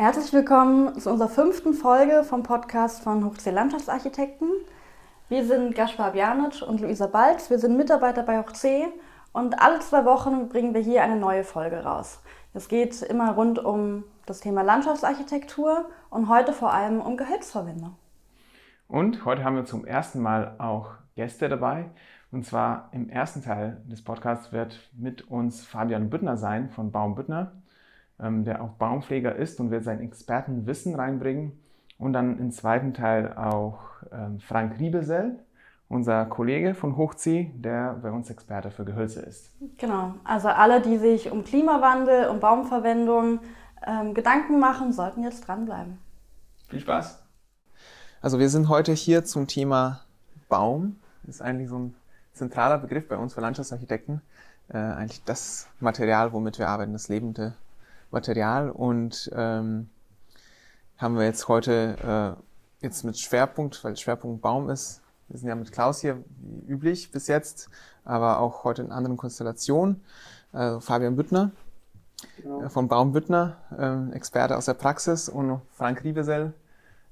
Herzlich willkommen zu unserer fünften Folge vom Podcast von Hochsee Landschaftsarchitekten. Wir sind Gaspar Bjanic und Luisa Balz. Wir sind Mitarbeiter bei Hochsee und alle zwei Wochen bringen wir hier eine neue Folge raus. Es geht immer rund um das Thema Landschaftsarchitektur und heute vor allem um Gehölzverwendung. Und heute haben wir zum ersten Mal auch Gäste dabei. Und zwar im ersten Teil des Podcasts wird mit uns Fabian Büttner sein von Baum Büttner, ähm, der auch Baumpfleger ist und wird sein Expertenwissen reinbringen. Und dann im zweiten Teil auch ähm, Frank Riebesell, unser Kollege von Hochzieh, der bei uns Experte für Gehölze ist. Genau, also alle, die sich um Klimawandel, um Baumverwendung ähm, Gedanken machen, sollten jetzt dranbleiben. Viel Spaß! Also wir sind heute hier zum Thema Baum. Das ist eigentlich so ein zentraler Begriff bei uns für Landschaftsarchitekten. Äh, eigentlich das Material, womit wir arbeiten, das lebende Material. Und ähm, haben wir jetzt heute äh, jetzt mit Schwerpunkt, weil Schwerpunkt Baum ist. Wir sind ja mit Klaus hier wie üblich bis jetzt, aber auch heute in anderen Konstellationen. Äh, Fabian Büttner genau. äh, von Baum Büttner, äh, Experte aus der Praxis und Frank Riebesell,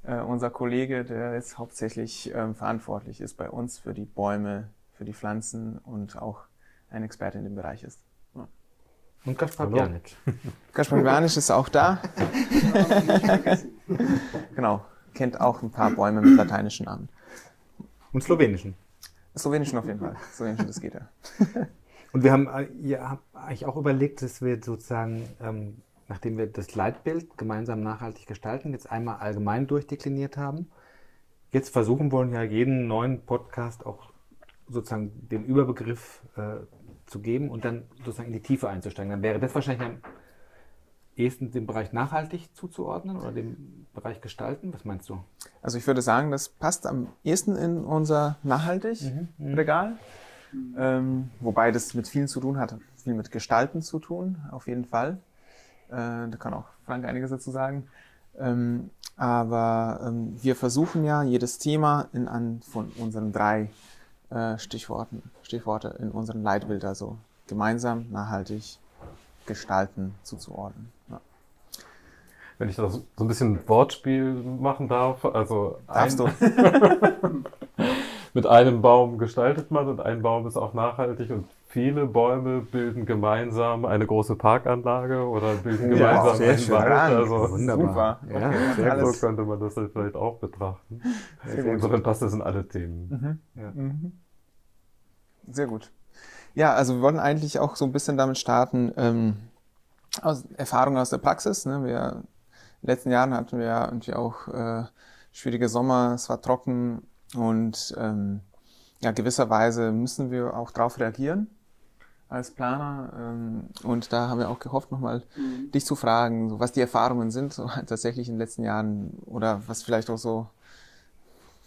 äh, unser Kollege, der jetzt hauptsächlich ähm, verantwortlich ist bei uns für die Bäume, für die Pflanzen und auch ein Experte in dem Bereich ist. Und Kaspar Bjanic. Kaspar Bjanic ist auch da. genau, kennt auch ein paar Bäume mit lateinischen Namen. Und slowenischen. Slowenischen auf jeden Fall. Slowenischen, das geht ja. Und wir haben, äh, ihr habt eigentlich auch überlegt, dass wir sozusagen ähm, nachdem wir das Leitbild gemeinsam nachhaltig gestalten, jetzt einmal allgemein durchdekliniert haben, jetzt versuchen wollen, ja jeden neuen Podcast auch sozusagen den Überbegriff äh, zu geben und dann sozusagen in die Tiefe einzusteigen. Dann wäre das wahrscheinlich am ehesten dem Bereich nachhaltig zuzuordnen oder dem Bereich gestalten. Was meinst du? Also ich würde sagen, das passt am ehesten in unser Nachhaltig-Regal. Mhm, mhm. ähm, wobei das mit vielen zu tun hat, viel mit Gestalten zu tun, auf jeden Fall. Äh, da kann auch Frank einiges dazu sagen. Ähm, aber ähm, wir versuchen ja jedes Thema in an von unseren drei äh, Stichworten, Stichworte in unseren Leitbild, also gemeinsam, nachhaltig, gestalten zuzuordnen. Ja. Wenn ich da so ein bisschen Wortspiel machen darf, also Darfst ein, mit einem Baum gestaltet man und ein Baum ist auch nachhaltig und viele Bäume bilden gemeinsam eine große Parkanlage oder bilden gemeinsam ja, einen Wald. Also Wunderbar. Super. Ja, okay, sehr so könnte man das vielleicht auch betrachten. Insofern passt das in alle Themen. Mhm. Ja. Mhm. Sehr gut. Ja, also wir wollten eigentlich auch so ein bisschen damit starten, ähm, aus Erfahrungen aus der Praxis. Ne? Wir, in den letzten Jahren hatten wir ja irgendwie auch äh, schwierige Sommer, es war trocken und ähm, ja, gewisserweise müssen wir auch darauf reagieren als Planer. Ähm, und da haben wir auch gehofft, nochmal mhm. dich zu fragen, so, was die Erfahrungen sind, so, tatsächlich in den letzten Jahren oder was vielleicht auch so,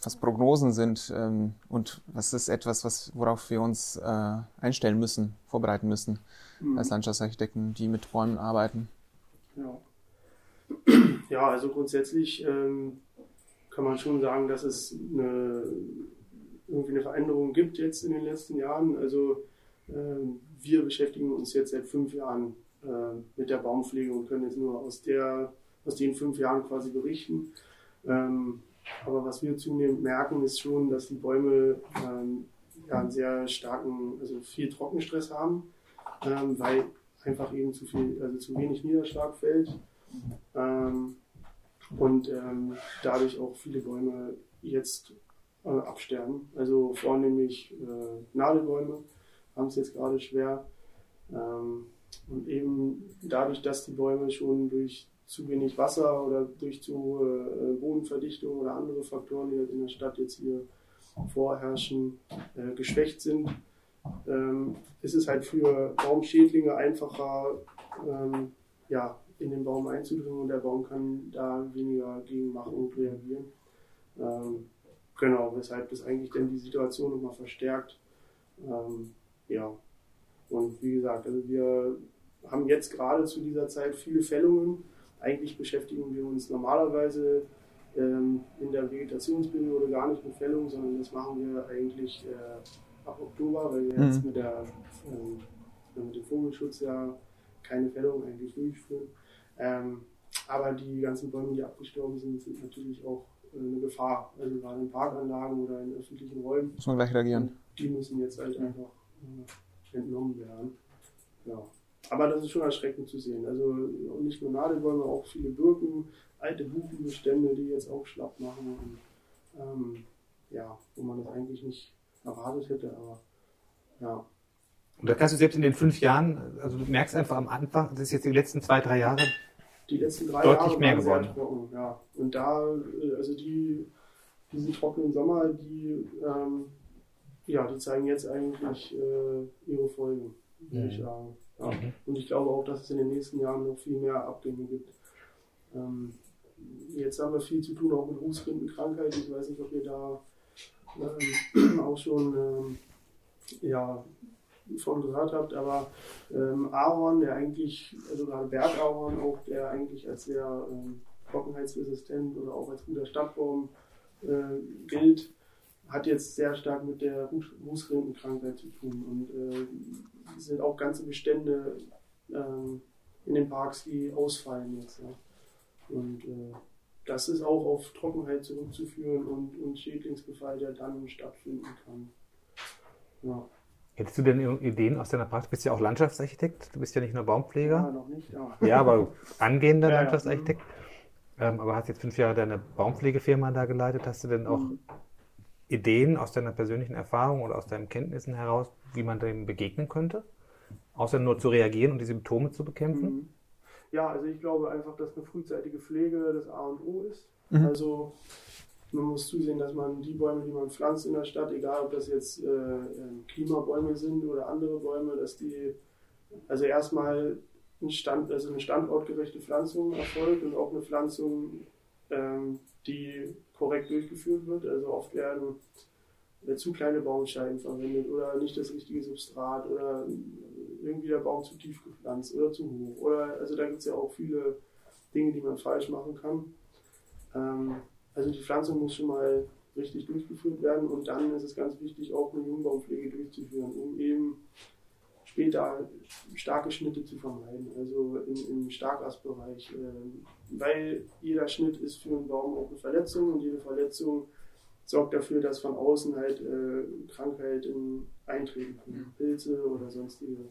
was Prognosen sind ähm, und was ist etwas, was, worauf wir uns äh, einstellen müssen, vorbereiten müssen mhm. als Landschaftsarchitekten, die mit Bäumen arbeiten. Ja, ja also grundsätzlich ähm, kann man schon sagen, dass es eine, irgendwie eine Veränderung gibt jetzt in den letzten Jahren. Also wir beschäftigen uns jetzt seit fünf Jahren äh, mit der Baumpflege und können jetzt nur aus, der, aus den fünf Jahren quasi berichten. Ähm, aber was wir zunehmend merken, ist schon, dass die Bäume ähm, einen sehr starken, also viel Trockenstress haben, weil einfach eben zu viel, also zu wenig Niederschlag fällt. und dadurch auch viele Bäume jetzt äh, absterben. Also vornehmlich äh, Nadelbäume haben es jetzt gerade schwer. Ähm, und eben dadurch, dass die Bäume schon durch zu wenig Wasser oder durch zu hohe äh, Bodenverdichtung oder andere Faktoren, die halt in der Stadt jetzt hier vorherrschen, äh, geschwächt sind, ähm, ist es halt für Baumschädlinge einfacher, ähm, ja, in den Baum einzudringen und der Baum kann da weniger gegen machen und reagieren. Ähm, genau, weshalb das eigentlich dann die Situation nochmal verstärkt. Ähm, ja, und wie gesagt, also wir haben jetzt gerade zu dieser Zeit viele Fällungen. Eigentlich beschäftigen wir uns normalerweise ähm, in der Vegetationsperiode gar nicht mit Fällungen, sondern das machen wir eigentlich äh, ab Oktober, weil wir mhm. jetzt mit, der, ähm, mit dem Vogelschutz ja keine Fällung eigentlich durchführen. Ähm, aber die ganzen Bäume, die abgestorben sind, sind natürlich auch äh, eine Gefahr. Also gerade in Parkanlagen oder in öffentlichen Räumen. Muss man gleich reagieren. Die müssen jetzt halt einfach äh, entnommen werden. Ja. Aber das ist schon erschreckend zu sehen. Also nicht nur Nadelbäume, auch viele Birken, alte Buchenbestände, die jetzt auch schlapp machen. Und, ähm, ja, wo man das eigentlich nicht erwartet hätte, aber ja. Und da kannst du selbst in den fünf Jahren, also du merkst einfach am Anfang, das ist jetzt die letzten zwei, drei Jahre, die letzten drei Deutlich Jahre mehr geworden. trocken, ja. Und da, äh, also die, diesen trockenen Sommer, die, ähm, ja, die zeigen jetzt eigentlich äh, ihre Folgen, würde ich Mhm. sagen. Ja. Mhm. Und ich glaube auch, dass es in den nächsten Jahren noch viel mehr Abgänge gibt. Ähm, jetzt haben wir viel zu tun, auch mit Rußrindenkrankheit. Ich weiß nicht, ob ihr da ähm, auch schon ähm, ja, von gehört habt, aber ähm, Ahorn, der eigentlich, also gerade Bergahorn auch, der eigentlich als sehr ähm, trockenheitsresistent oder auch als guter Stadtbaum äh, gilt, hat jetzt sehr stark mit der Rußrindenkrankheit zu tun. Und äh, es sind auch ganze Bestände ähm, in den Parks, die ausfallen jetzt. Ja. Und äh, das ist auch auf Trockenheit zurückzuführen und, und Schädlingsbefall, der dann stattfinden kann. Ja, hättest du denn Ideen aus deiner Praxis? Du bist ja auch Landschaftsarchitekt, du bist ja nicht nur ja Baumpfleger. noch nicht, ja. Ja, aber angehender Ja, ja. Landschaftsarchitekt. Ähm, aber hast jetzt fünf Jahre deine Baumpflegefirma da geleitet. Hast du denn auch Mhm. Ideen aus deiner persönlichen Erfahrung oder aus deinen Kenntnissen heraus, wie man dem begegnen könnte? Außer nur zu reagieren und die Symptome zu bekämpfen? Mhm. Ja, also ich glaube einfach, dass eine frühzeitige Pflege das A und O ist. Mhm. Also man muss zusehen, dass man die Bäume, die man pflanzt in der Stadt, egal ob das jetzt äh, ähm, Klimabäume sind oder andere Bäume, dass die also erstmal ein Stand, also eine standortgerechte Pflanzung erfolgt und auch eine Pflanzung, ähm, die korrekt durchgeführt wird. Also oft werden äh, zu kleine Baumscheiben verwendet oder nicht das richtige Substrat oder irgendwie der Baum zu tief gepflanzt oder zu hoch. Oder also da gibt es ja auch viele Dinge, die man falsch machen kann. Ähm, also die Pflanzung muss schon mal richtig durchgeführt werden und dann ist es ganz wichtig, auch eine Jungbaumpflege durchzuführen, um eben später starke Schnitte zu vermeiden, also im, im Starkastbereich. Ähm, weil jeder Schnitt ist für einen Baum auch eine Verletzung und jede Verletzung sorgt dafür, dass von außen halt äh, Krankheiten eintreten können. Pilze oder sonstige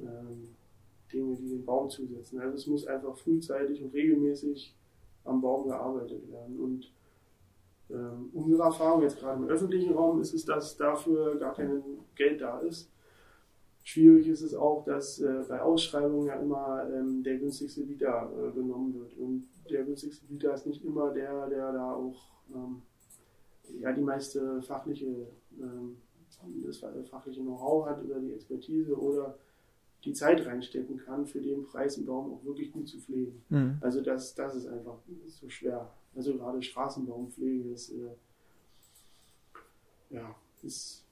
ähm, Dinge, die den Baum zusetzen. Also es muss einfach frühzeitig und regelmäßig am Baum gearbeitet werden. Und ähm, unsere Erfahrung jetzt gerade im öffentlichen Raum ist es, dass dafür gar kein Geld da ist. Schwierig ist es auch, dass äh, bei Ausschreibungen ja immer ähm, der günstigste Bieter äh, genommen wird. Und der günstigste Bieter ist nicht immer der, der da auch ähm, ja, die meiste fachliche, ähm, das fachliche Know-how hat oder die Expertise oder die Zeit reinstecken kann, für den Preis einen Baum auch wirklich gut zu pflegen. Mhm. Also das, das ist einfach so schwer. Also gerade Straßenbaumpflege ist, äh, ja, ist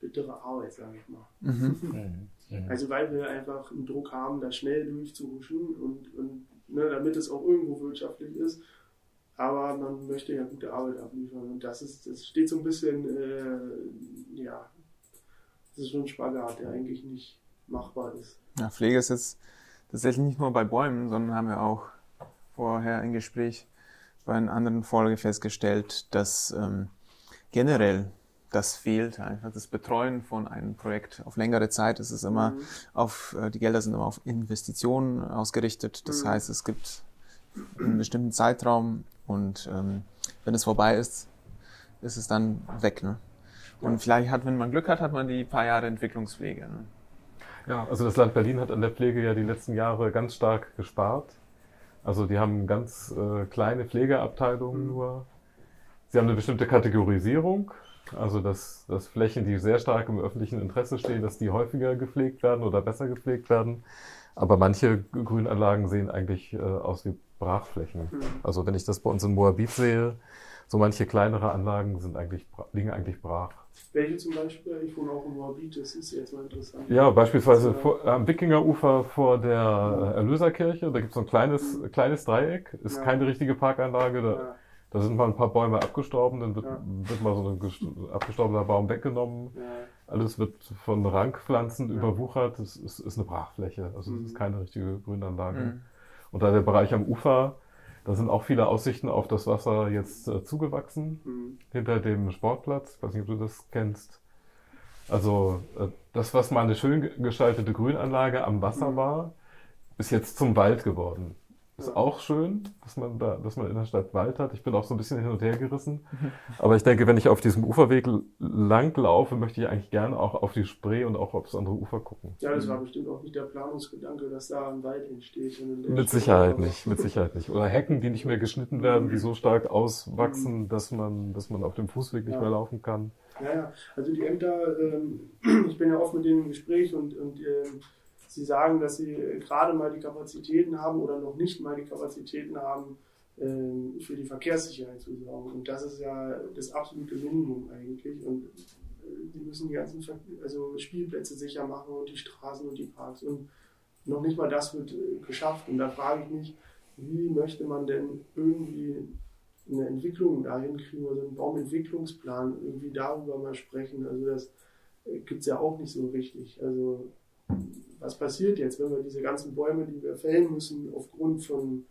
bittere Arbeit, sage ich mal. Mhm. Also weil wir einfach einen Druck haben, da schnell durchzuhuschen und, und ne, damit es auch irgendwo wirtschaftlich ist. Aber man möchte ja gute Arbeit abliefern und das ist, das steht so ein bisschen, äh, ja, das ist schon ein Spagat, der eigentlich nicht machbar ist. Ja, Pflege ist jetzt tatsächlich nicht nur bei Bäumen, sondern haben wir auch vorher im Gespräch bei einer anderen Folge festgestellt, dass ähm, generell das fehlt, einfach das Betreuen von einem Projekt auf längere Zeit. Es ist immer Mhm. auf, äh, die Gelder sind immer auf Investitionen ausgerichtet. Das Mhm. heißt, es gibt einen bestimmten Zeitraum und ähm, wenn es vorbei ist, ist es dann weg. Ne? Und Ja. vielleicht hat, wenn man Glück hat, hat man die paar Jahre Entwicklungspflege. Ne? Ja, also das Land Berlin hat an der Pflege ja die letzten Jahre ganz stark gespart. Also die haben ganz äh, kleine Pflegeabteilungen Mhm. nur. Sie haben eine bestimmte Kategorisierung, also dass, dass Flächen, die sehr stark im öffentlichen Interesse stehen, dass die häufiger gepflegt werden oder besser gepflegt werden. Aber manche Grünanlagen sehen eigentlich äh, aus wie Brachflächen. Mhm. Also wenn ich das bei uns in Moabit sehe, so manche kleinere Anlagen sind eigentlich, liegen eigentlich brach. Welche zum Beispiel? Ich wohne auch in Moabit, das ist jetzt mal interessant. Ja, beispielsweise Ja. vor, am Wickingerufer vor der äh, Erlöserkirche, da gibt es so ein kleines, kleines Dreieck, ist Ja. keine richtige Parkanlage, da, Ja, da sind mal ein paar Bäume abgestorben, dann wird, Ja. wird mal so ein gest- abgestorbener Baum weggenommen, ja, alles wird von Rankpflanzen Ja. überwuchert, es ist, ist eine Brachfläche, also es Mhm. ist keine richtige Grünanlage. Mhm. Und da der Bereich am Ufer, da sind auch viele Aussichten auf das Wasser jetzt äh, zugewachsen, Mhm. hinter dem Sportplatz. Ich weiß nicht, ob du das kennst. Also äh, das, was mal eine schön ge- gestaltete Grünanlage am Wasser war, ist jetzt zum Wald geworden. Ist Ja. auch schön, dass man da, dass man in der Stadt Wald hat. Ich bin auch so ein bisschen hin und her gerissen. Aber ich denke, wenn ich auf diesem Uferweg lang laufe, möchte ich eigentlich gerne auch auf die Spree und auch aufs andere Ufer gucken. Ja, das war bestimmt auch nicht der Planungsgedanke, dass da ein Wald entsteht. Mit Sicherheit einfach- nicht, mit Sicherheit nicht. Oder Hecken, die nicht mehr geschnitten werden, die so stark auswachsen, dass man, dass man auf dem Fußweg nicht Ja. mehr laufen kann. Ja, ja. Also die Ämter, ähm, ich bin ja oft mit denen im Gespräch und, und ähm, sie sagen, dass sie äh, gerade mal die Kapazitäten haben oder noch nicht mal die Kapazitäten haben, ähm, für die Verkehrssicherheit zu sorgen. Und das ist ja das absolute Minimum eigentlich. Und äh, die müssen die ganzen Ver also Spielplätze sicher machen und die Straßen und die Parks. Und noch nicht mal das wird äh, geschafft. Und da frage ich mich, wie möchte man denn irgendwie eine Entwicklung dahin kriegen oder einen Baumentwicklungsplan irgendwie darüber mal sprechen. Also das gibt es ja auch nicht so richtig. Also was passiert jetzt, wenn wir diese ganzen Bäume, die wir fällen müssen, aufgrund von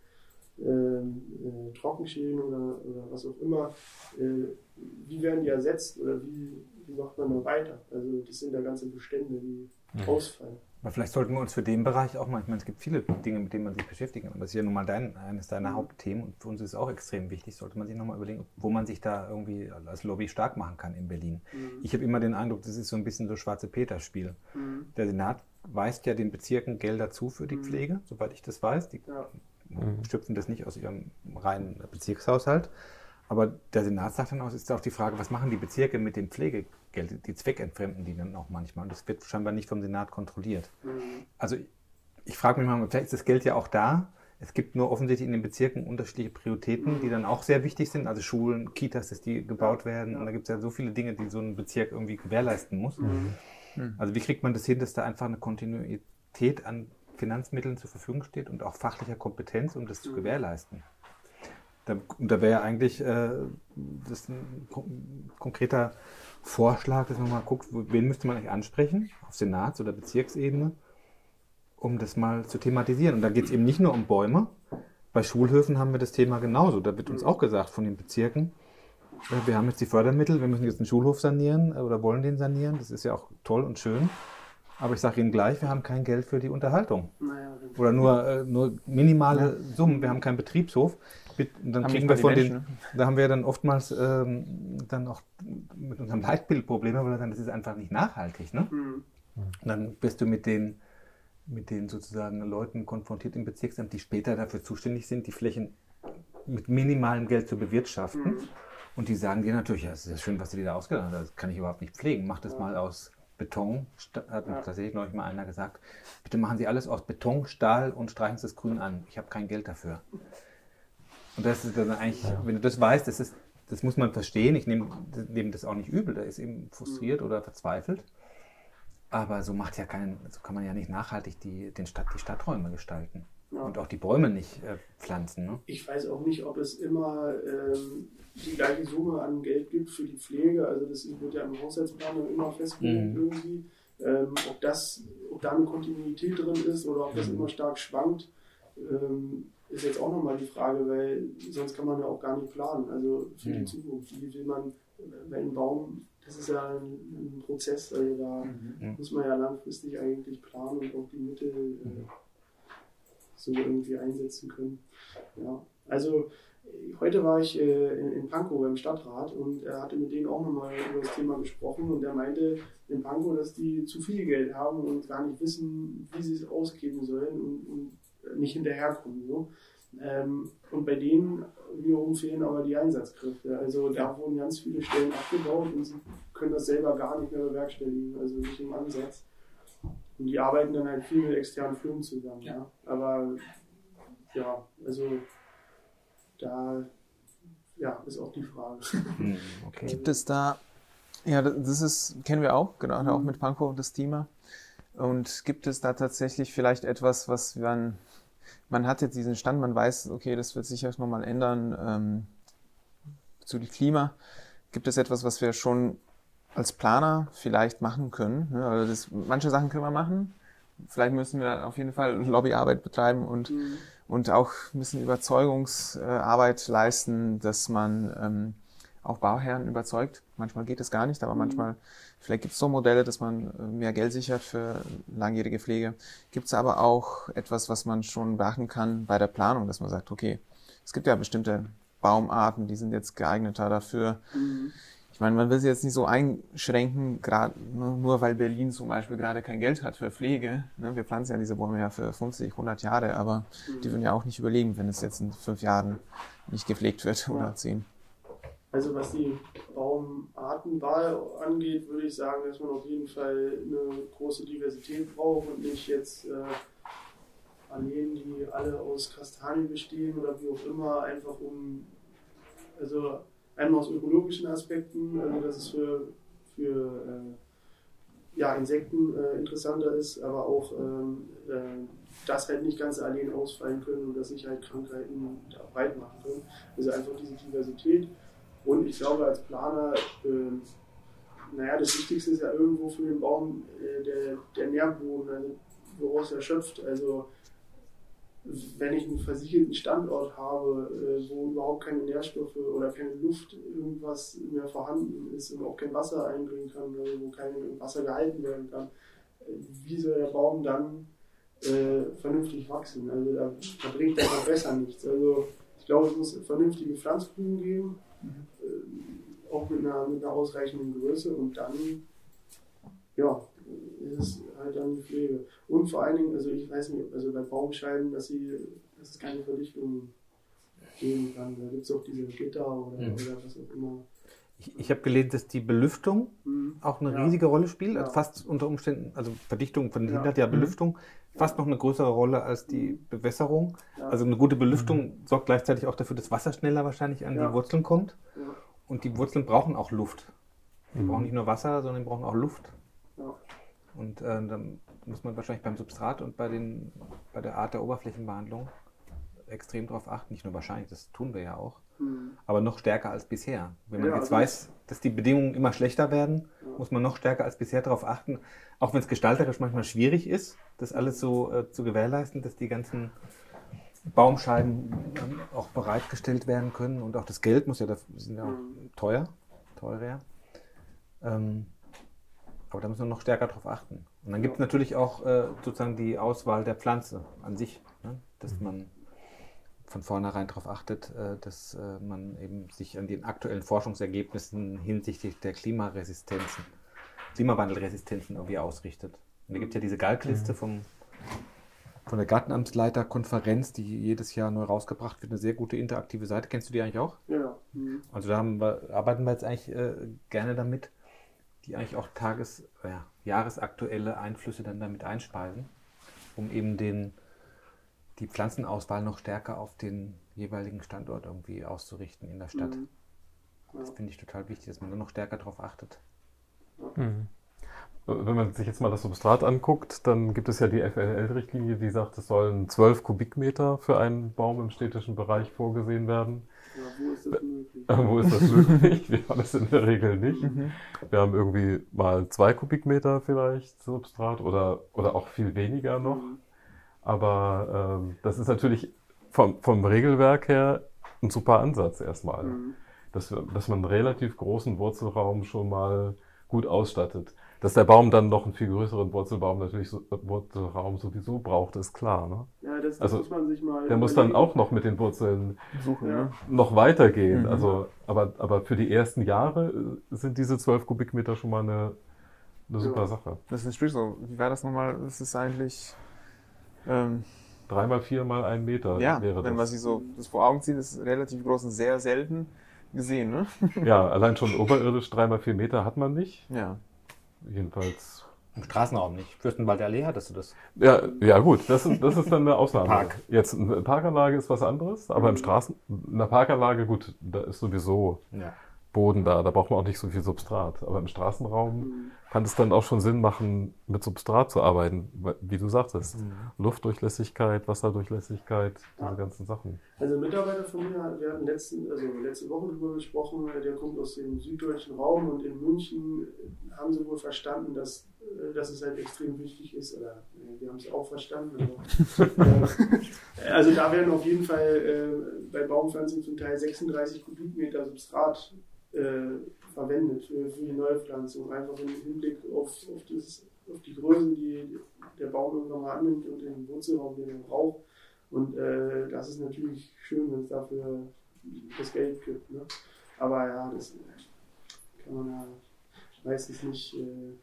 ähm, äh, Trockenschäden oder, oder was auch immer, äh, wie werden die ersetzt oder wie, wie macht man da weiter? Also das sind ja ganze Bestände, die ausfallen. Aber vielleicht sollten wir uns für den Bereich auch mal, ich meine, es gibt viele Dinge, mit denen man sich beschäftigen kann, aber das ist ja nun mal dein, eines deiner Mhm. Hauptthemen und für uns ist es auch extrem wichtig, sollte man sich nochmal überlegen, wo man sich da irgendwie als Lobby stark machen kann in Berlin. Mhm. Ich habe immer den Eindruck, das ist so ein bisschen so schwarze Peter-Spiel. Mhm. Der Senat weist ja den Bezirken Gelder zu für die Mhm. Pflege, soweit ich das weiß. Die Ja. schöpfen das nicht aus ihrem reinen Bezirkshaushalt. Aber der Senat sagt dann auch, es ist auch die Frage, was machen die Bezirke mit dem Pflegegeld? Die zweckentfremden die dann auch manchmal. Und das wird scheinbar nicht vom Senat kontrolliert. Mhm. Also ich, ich frage mich mal, vielleicht ist das Geld ja auch da. Es gibt nur offensichtlich in den Bezirken unterschiedliche Prioritäten, die dann auch sehr wichtig sind. Also Schulen, Kitas, dass die gebaut werden. Und da gibt es ja so viele Dinge, die so ein Bezirk irgendwie gewährleisten muss. Mhm. Also wie kriegt man das hin, dass da einfach eine Kontinuität an Finanzmitteln zur Verfügung steht und auch fachlicher Kompetenz, um das zu Mhm. gewährleisten? Da, und da wäre eigentlich äh, das ein kon konkreter Vorschlag, dass man mal guckt, wen müsste man eigentlich ansprechen, auf Senats- oder Bezirksebene, um das mal zu thematisieren. Und da geht es eben nicht nur um Bäume. Bei Schulhöfen haben wir das Thema genauso. Da wird uns auch gesagt von den Bezirken, wir haben jetzt die Fördermittel, wir müssen jetzt einen Schulhof sanieren äh, oder wollen den sanieren. Das ist ja auch toll und schön. Aber ich sage Ihnen gleich, wir haben kein Geld für die Unterhaltung. Naja, dann- Oder nur, äh, nur minimale Summen. Wir haben keinen Betriebshof. Dann Haben kriegen wir von den, Menschen, da haben wir dann oftmals ähm, dann auch mit unserem Leitbild Probleme, weil wir sagen, das ist einfach nicht nachhaltig. Ne? Mhm. Und dann bist du mit den, mit den sozusagen Leuten konfrontiert im Bezirksamt, die später dafür zuständig sind, die Flächen mit minimalem Geld zu bewirtschaften. Mhm. Und die sagen dir natürlich, ja, es ist ja schön, was du dir da ausgedacht hast, das kann ich überhaupt nicht pflegen. Mach das mal aus Beton, hat mir tatsächlich neulich mal einer gesagt, bitte machen Sie alles aus Beton, Stahl und streichen Sie das Grün an. Ich habe kein Geld dafür. Und das ist dann eigentlich, wenn du das weißt, das, ist, das muss man verstehen. Ich nehme nehme das auch nicht übel, der ist eben frustriert oder verzweifelt. Aber so macht ja keinen, so kann man ja nicht nachhaltig die, den Stadt, die Stadträume gestalten. Ja. Und auch die Bäume nicht äh, pflanzen. Ne? Ich weiß auch nicht, ob es immer ähm, die gleiche Summe an Geld gibt für die Pflege. Also das wird ja im Haushaltsplan dann immer festgelegt Mhm. irgendwie. Ähm, ob, das, ob da eine Kontinuität drin ist oder ob das Mhm. immer stark schwankt, ähm, ist jetzt auch nochmal die Frage, weil sonst kann man ja auch gar nicht planen. Also für die Mhm. Zukunft. Wie will man, weil ein Baum, das ist ja ein, ein Prozess, also da Mhm. muss man ja langfristig eigentlich planen und auch die Mittel äh, Mhm. So irgendwie einsetzen können. Ja, also heute war ich äh, in, in Pankow beim Stadtrat und er hatte mit denen auch nochmal über das Thema gesprochen und er meinte in Pankow, dass die zu viel Geld haben und gar nicht wissen, wie sie es ausgeben sollen und, und nicht hinterherkommen. So. Ähm, und bei denen wiederum fehlen aber die Einsatzkräfte. Also da wurden ganz viele Stellen abgebaut und sie können das selber gar nicht mehr bewerkstelligen, also nicht im Ansatz. Und die arbeiten dann halt viel mit externen Firmen zusammen. Ja. Aber ja, also da ja, ist auch die Frage. Mhm, Okay. Gibt es da, ja, das ist, kennen wir auch, gerade Mhm. auch mit Pankow das Thema. Und gibt es da tatsächlich vielleicht etwas, was man, man hat jetzt diesen Stand, man weiß, okay, das wird sich erst nochmal ändern, ähm, bezüglich Klima. Gibt es etwas, was wir schon als Planer vielleicht machen können? Ne? Also das, manche Sachen können wir machen. Vielleicht müssen wir auf jeden Fall Lobbyarbeit betreiben und, Mhm. und auch ein bisschen Überzeugungsarbeit leisten, dass man ähm, auch Bauherren überzeugt. Manchmal geht es gar nicht, aber manchmal, vielleicht gibt es so Modelle, dass man äh, mehr Geld sichert für langjährige Pflege. Gibt es aber auch etwas, was man schon beachten kann bei der Planung, dass man sagt, okay, es gibt ja bestimmte Baumarten, die sind jetzt geeigneter dafür. Ich meine, man will sie jetzt nicht so einschränken, gerade nur weil Berlin zum Beispiel gerade kein Geld hat für Pflege. Ne? Wir pflanzen ja diese Bäume ja für 50, 100 Jahre, aber die würden ja auch nicht überlegen, wenn es jetzt in fünf Jahren nicht gepflegt wird oder zehn. Also was die Baumartenwahl angeht, würde ich sagen, dass man auf jeden Fall eine große Diversität braucht und nicht jetzt äh, Alleen, die alle aus Kastanien bestehen oder wie auch immer, einfach um, also einmal aus ökologischen Aspekten, also dass es für, für äh, ja, Insekten äh, interessanter ist, aber auch, ähm, äh, dass halt nicht ganz Alleen ausfallen können und dass sich halt Krankheiten breit machen können. Also einfach diese Diversität. Und ich glaube, als Planer, äh, naja, das Wichtigste ist ja irgendwo für den Baum äh, der, der Nährboden, also woraus er schöpft. Also wenn ich einen versiegelten Standort habe, äh, wo überhaupt keine Nährstoffe oder keine Luft, irgendwas mehr vorhanden ist und auch kein Wasser eindringen kann, also wo kein Wasser gehalten werden kann, äh, wie soll der Baum dann äh, vernünftig wachsen? Also da, da bringt der besser nichts. Also ich glaube, es muss vernünftige Pflanzblumen geben, äh, auch mit einer, mit einer ausreichenden Größe und dann ja, ist es halt dann die Pflege. Und vor allen Dingen, also ich weiß nicht, also bei Baumscheiben, dass, sie, dass es keine Verdichtung geben kann. Da gibt es auch diese Gitter oder, Mhm. oder was auch immer. Ich, ich habe gelesen, dass die Belüftung Mhm. auch eine Ja. riesige Rolle spielt. Ja. Also fast unter Umständen, also Verdichtung von Ja. hindert ja Belüftung, fast noch eine größere Rolle als die Bewässerung. Ja. Also eine gute Belüftung sorgt gleichzeitig auch dafür, dass Wasser schneller wahrscheinlich an Ja. die Wurzeln kommt. Ja. Und die Wurzeln brauchen auch Luft. Die Mhm. brauchen nicht nur Wasser, sondern die brauchen auch Luft. Und äh, dann muss man wahrscheinlich beim Substrat und bei, den, bei der Art der Oberflächenbehandlung extrem darauf achten. Nicht nur wahrscheinlich, das tun wir ja auch, Mhm. aber noch stärker als bisher. Wenn man Ja, jetzt also weiß, dass die Bedingungen immer schlechter werden, Ja. muss man noch stärker als bisher darauf achten, auch wenn es gestalterisch manchmal schwierig ist, das alles so äh, zu gewährleisten, dass die ganzen Baumscheiben ähm, auch bereitgestellt werden können und auch das Geld muss ja, da sind ja auch Mhm. teuer, teurer. Ähm, aber da muss man noch stärker darauf achten. Und dann gibt es natürlich auch äh, sozusagen die Auswahl der Pflanze an sich, ne? dass man von vornherein darauf achtet, äh, dass äh, man eben sich an den aktuellen Forschungsergebnissen hinsichtlich der Klimaresistenzen, Klimawandelresistenzen irgendwie ausrichtet. Und da gibt es ja diese Galgliste vom, von der Gartenamtsleiterkonferenz, die jedes Jahr neu rausgebracht wird, eine sehr gute interaktive Seite. Kennst du die eigentlich auch? Ja. Mhm. Also da wir, arbeiten wir jetzt eigentlich äh, gerne damit, die eigentlich auch tages-, ja, jahresaktuelle Einflüsse dann damit einspeisen, um eben den, die Pflanzenauswahl noch stärker auf den jeweiligen Standort irgendwie auszurichten in der Stadt. Mhm. Das finde ich total wichtig, dass man da noch stärker darauf achtet. Mhm. Wenn man sich jetzt mal das Substrat anguckt, dann gibt es ja die FLL-Richtlinie, die sagt, es sollen 12 Kubikmeter für einen Baum im städtischen Bereich vorgesehen werden. Ja, wo ist das möglich? Wo ist das möglich? Wir haben es in der Regel nicht. Wir haben irgendwie mal zwei Kubikmeter vielleicht Substrat oder, oder auch viel weniger noch. Mhm. Aber ähm, das ist natürlich vom, vom Regelwerk her ein super Ansatz erstmal. Mhm. Dass, dass man einen relativ großen Wurzelraum schon mal gut ausstattet. Dass der Baum dann noch einen viel größeren Wurzelbaum natürlich so, Wurzelraum sowieso braucht, ist klar. Ne? Ja, das, das Also, muss man sich mal. Der muss dann überlegen. auch noch mit den Wurzeln Suchen, Ja. ne? noch weitergehen. Mhm. Also, aber, aber für die ersten Jahre äh, sind diese 12 Kubikmeter schon mal eine, eine super Ja. Sache. Das ist Spiel so. Wie war das nochmal? Das ist eigentlich. Ähm, Dreimal, viermal ein Meter ja, wäre wenn man das. sich so das vor Augen zieht, ist relativ groß und sehr selten gesehen, ne? Ja, allein schon oberirdisch dreimal vier Meter hat man nicht. Ja. Jedenfalls. Im Straßenraum nicht. Fürstenwalder Allee hattest du das. Ja, ja gut, das ist, das ist dann eine Ausnahme. Park. Jetzt eine Parkanlage ist was anderes, aber im Straßen, in der Parkanlage, gut, da ist sowieso Ja. Boden da, da braucht man auch nicht so viel Substrat. Aber im Straßenraum Mhm. Kann es dann auch schon Sinn machen, mit Substrat zu arbeiten, wie du sagtest. Mhm. Luftdurchlässigkeit, Wasserdurchlässigkeit, diese Ja. ganzen Sachen. Also ein Mitarbeiter von mir, wir hatten letzten, also letzte Woche darüber gesprochen, der kommt aus dem süddeutschen Raum und in München haben sie wohl verstanden, dass, äh, dass es halt extrem wichtig ist, oder äh, wir haben es auch verstanden, aber, äh, also da werden auf jeden Fall bei Baumpflanzen zum Teil 36 Kubikmeter Substrat äh, verwendet für, für die Neupflanzung, einfach im Hinblick auf, auf, das, auf die Größen, die der Baum irgendwann mal annimmt und den Wurzelraum, den er braucht. Und äh, das ist natürlich schön, wenn es dafür das Geld gibt. Ne? Aber ja, das kann man ja meistens nicht, äh,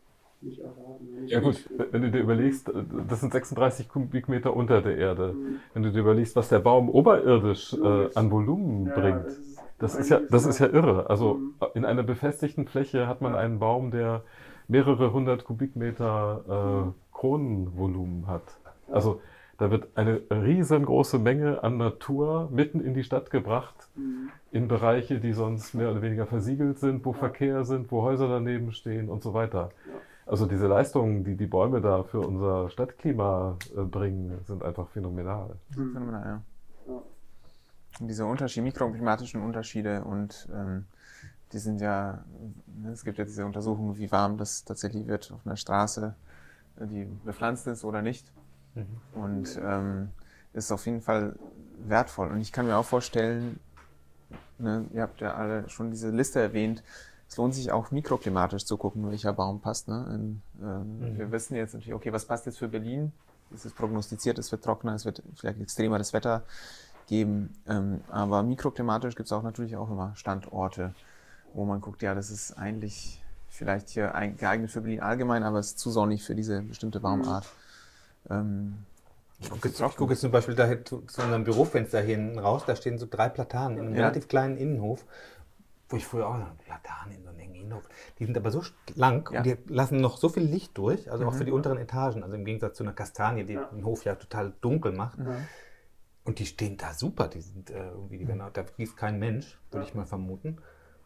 nicht erwarten. Ich Ja gut, wenn du dir überlegst, das sind 36 Kubikmeter unter der Erde. Mhm. Wenn du dir überlegst, was der Baum oberirdisch äh, an Volumen Ja, bringt, das ist, das ist ja, das ist ja irre. Also Mhm. in einer befestigten Fläche hat man Ja. einen Baum, der mehrere hundert Kubikmeter Mhm. äh, Kronenvolumen hat. Also da wird eine riesengroße Menge an Natur mitten in die Stadt gebracht, Mhm. in Bereiche, die sonst mehr oder weniger versiegelt sind, wo Ja. Verkehr sind, wo Häuser daneben stehen und so weiter. Ja. Also diese Leistungen, die die Bäume da für unser Stadtklima äh, bringen, sind einfach phänomenal. Mhm. Phänomenal, ja. Diese Unterschiede, mikroklimatischen Unterschiede und ähm, die sind ja, ne, es gibt ja diese Untersuchungen, wie warm das tatsächlich wird auf einer Straße, die bepflanzt ist oder nicht. Und ähm, ist auf jeden Fall wertvoll. Und ich kann mir auch vorstellen, ne, ihr habt ja alle schon diese Liste erwähnt, es lohnt sich auch mikroklimatisch zu gucken, welcher Baum passt. Ne? In, ähm, Mhm. Wir wissen jetzt natürlich, okay, was passt jetzt für Berlin? Es ist prognostiziert, es wird trockener, es wird vielleicht extremeres Wetter geben. Ähm, aber mikroklimatisch gibt es auch natürlich auch immer Standorte, wo man guckt, ja, das ist eigentlich vielleicht hier ein- geeignet für Berlin allgemein, aber es ist zu sonnig für diese bestimmte Baumart. Ähm, Ich gucke jetzt, ich gucke jetzt zum Beispiel da zu, zu unserem Bürofenster hier hinten raus, da stehen so drei Platanen in einem Ja. relativ kleinen Innenhof, wo ich früher auch Platanen in so einem engen Innenhof. Die sind aber so lang Ja. und die lassen noch so viel Licht durch, also auch Mhm. für die unteren Etagen, also im Gegensatz zu einer Kastanie, die Ja. den Hof ja total dunkel macht. Mhm. Und die stehen da super, die sind äh, irgendwie, die werden, auch- da gießt kein Mensch, würde ich mal vermuten. Und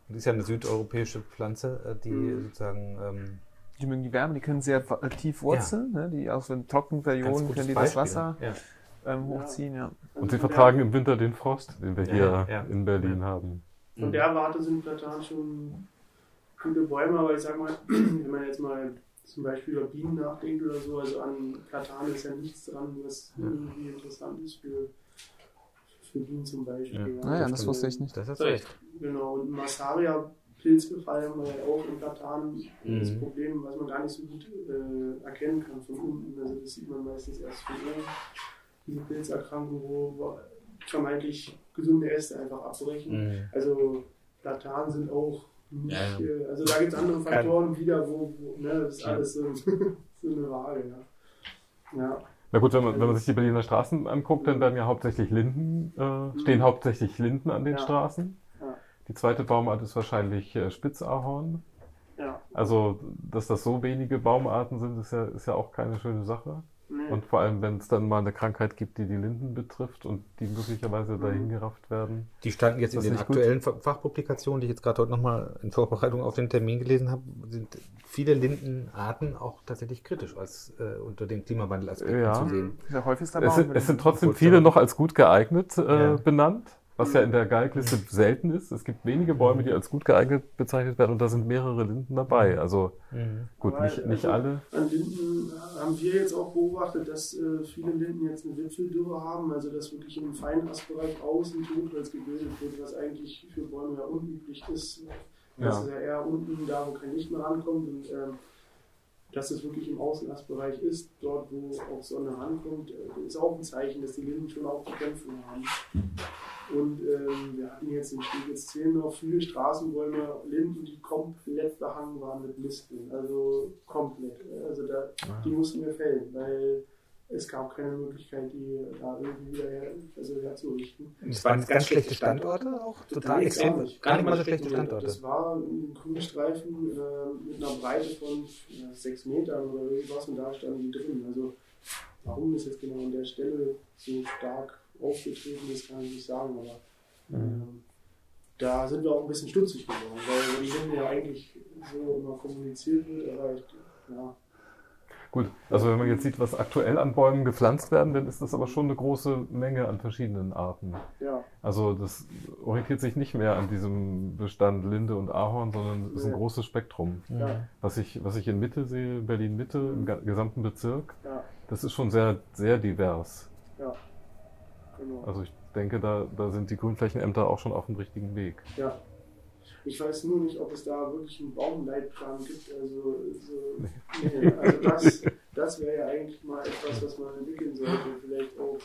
das ist ja eine südeuropäische Pflanze, äh, die Mhm. sozusagen ähm, die mögen die Wärme, die können sehr äh, tief wurzeln, ne? die auch in trockenen ganz Perioden gutes können die das Beispiel. Wasser Ja. ähm, hochziehen. Ja. Und sie vertragen im Winter den Frost, den wir Ja, hier ja. in Berlin haben. Von der Warte sind Platanen schon gute Bäume, aber ich sag mal, wenn man jetzt mal zum Beispiel über Bienen nachdenkt oder so, also an Platanen ist ja nichts dran, was irgendwie interessant ist für, für Bienen zum Beispiel. Ja. Naja, das stimmt. wusste ich nicht. Das ist recht. Genau, und Massaria-Pilzbefall haben wir ja auch in Platanen. Das Mhm. Problem, was man gar nicht so gut äh, erkennen kann von unten. Also das sieht man meistens erst von oben. Diese Pilzerkrankung, wo vermeintlich gesunde Äste einfach abbrechen. Mhm. Also Platanen sind auch nicht, Ja, ja. äh, also da gibt es andere Faktoren wieder, wo, wo ne, das ist alles so, so eine Waage, ja. Ja, Na gut, wenn man, wenn man sich die Berliner Straßen anguckt, dann werden ja hauptsächlich Linden, äh, stehen hauptsächlich Linden an den Ja. Straßen. Ja. Die zweite Baumart ist wahrscheinlich äh, Spitzahorn. ja. Also, dass das so wenige Baumarten sind, ist ja, ist ja auch keine schöne Sache. Nee. Und vor allem, wenn es dann mal eine Krankheit gibt, die die Linden betrifft und die möglicherweise Mhm. dahin gerafft werden. Die standen jetzt in den gut. aktuellen Fa- Fachpublikationen, die ich jetzt gerade heute nochmal in Vorbereitung auf den Termin gelesen habe, sind viele Lindenarten auch tatsächlich kritisch als äh, unter den Klimawandelaspekten Ja. zu sehen. Der häufigste Es Baum. sind, würde es sind trotzdem viele noch als gut geeignet äh, Ja. benannt, was ja in der Galgliste selten ist. Es gibt wenige Bäume, die als gut geeignet bezeichnet werden und da sind mehrere Linden dabei. Also gut, Aber, nicht, nicht also, alle. An Linden haben wir jetzt auch beobachtet, dass äh, viele Linden jetzt eine Wipfeldürre haben, also dass wirklich im Feinastbereich außen Totholz gebildet wird, was eigentlich für Bäume ja unüblich ist. Das Ja. ist ja eher unten da, wo kein Licht mehr rankommt und ähm, dass es wirklich im Außenastbereich ist, dort wo auch Sonne rankommt, äh, ist auch ein Zeichen, dass die Linden schon auch zu kämpfen haben. Und ähm, wir hatten jetzt in Steglitz 10 noch viele Straßenbäume, Linden, die komplett behangen waren mit Misteln. Also komplett. Also da, die mussten wir fällen, weil es gab keine Möglichkeit, die da irgendwie wieder her, also herzurichten. Es waren ganz schlechte Standorte auch, total extrem. Gar nicht mal so schlechte Standorte. Das war ein Grünstreifen äh, mit einer Breite von ja, sechs Metern oder irgendwas und da standen die drin. Also warum das jetzt genau an der Stelle so stark aufgetreten ist, kann ich nicht sagen, aber ähm, da sind wir auch ein bisschen stutzig geworden, weil die Hunde ja eigentlich so immer kommuniziert wird, aber ich, ja, Gut, also wenn man jetzt sieht, was aktuell an Bäumen gepflanzt werden, dann ist das aber schon eine große Menge an verschiedenen Arten. ja, Also das orientiert sich nicht mehr an diesem Bestand Linde und Ahorn, sondern es ist ein großes Spektrum. ja, Was ich, was ich in Mitte sehe, Berlin Mitte, im ga- gesamten Bezirk, ja, das ist schon sehr, sehr divers. ja, genau. Also ich denke, da, da sind die Grünflächenämter auch schon auf dem richtigen Weg. Ja. Ich weiß nur nicht, ob es da wirklich einen Baumleitplan gibt. Also, so, nee, also das, das wäre ja eigentlich mal etwas, was man entwickeln sollte. Vielleicht auch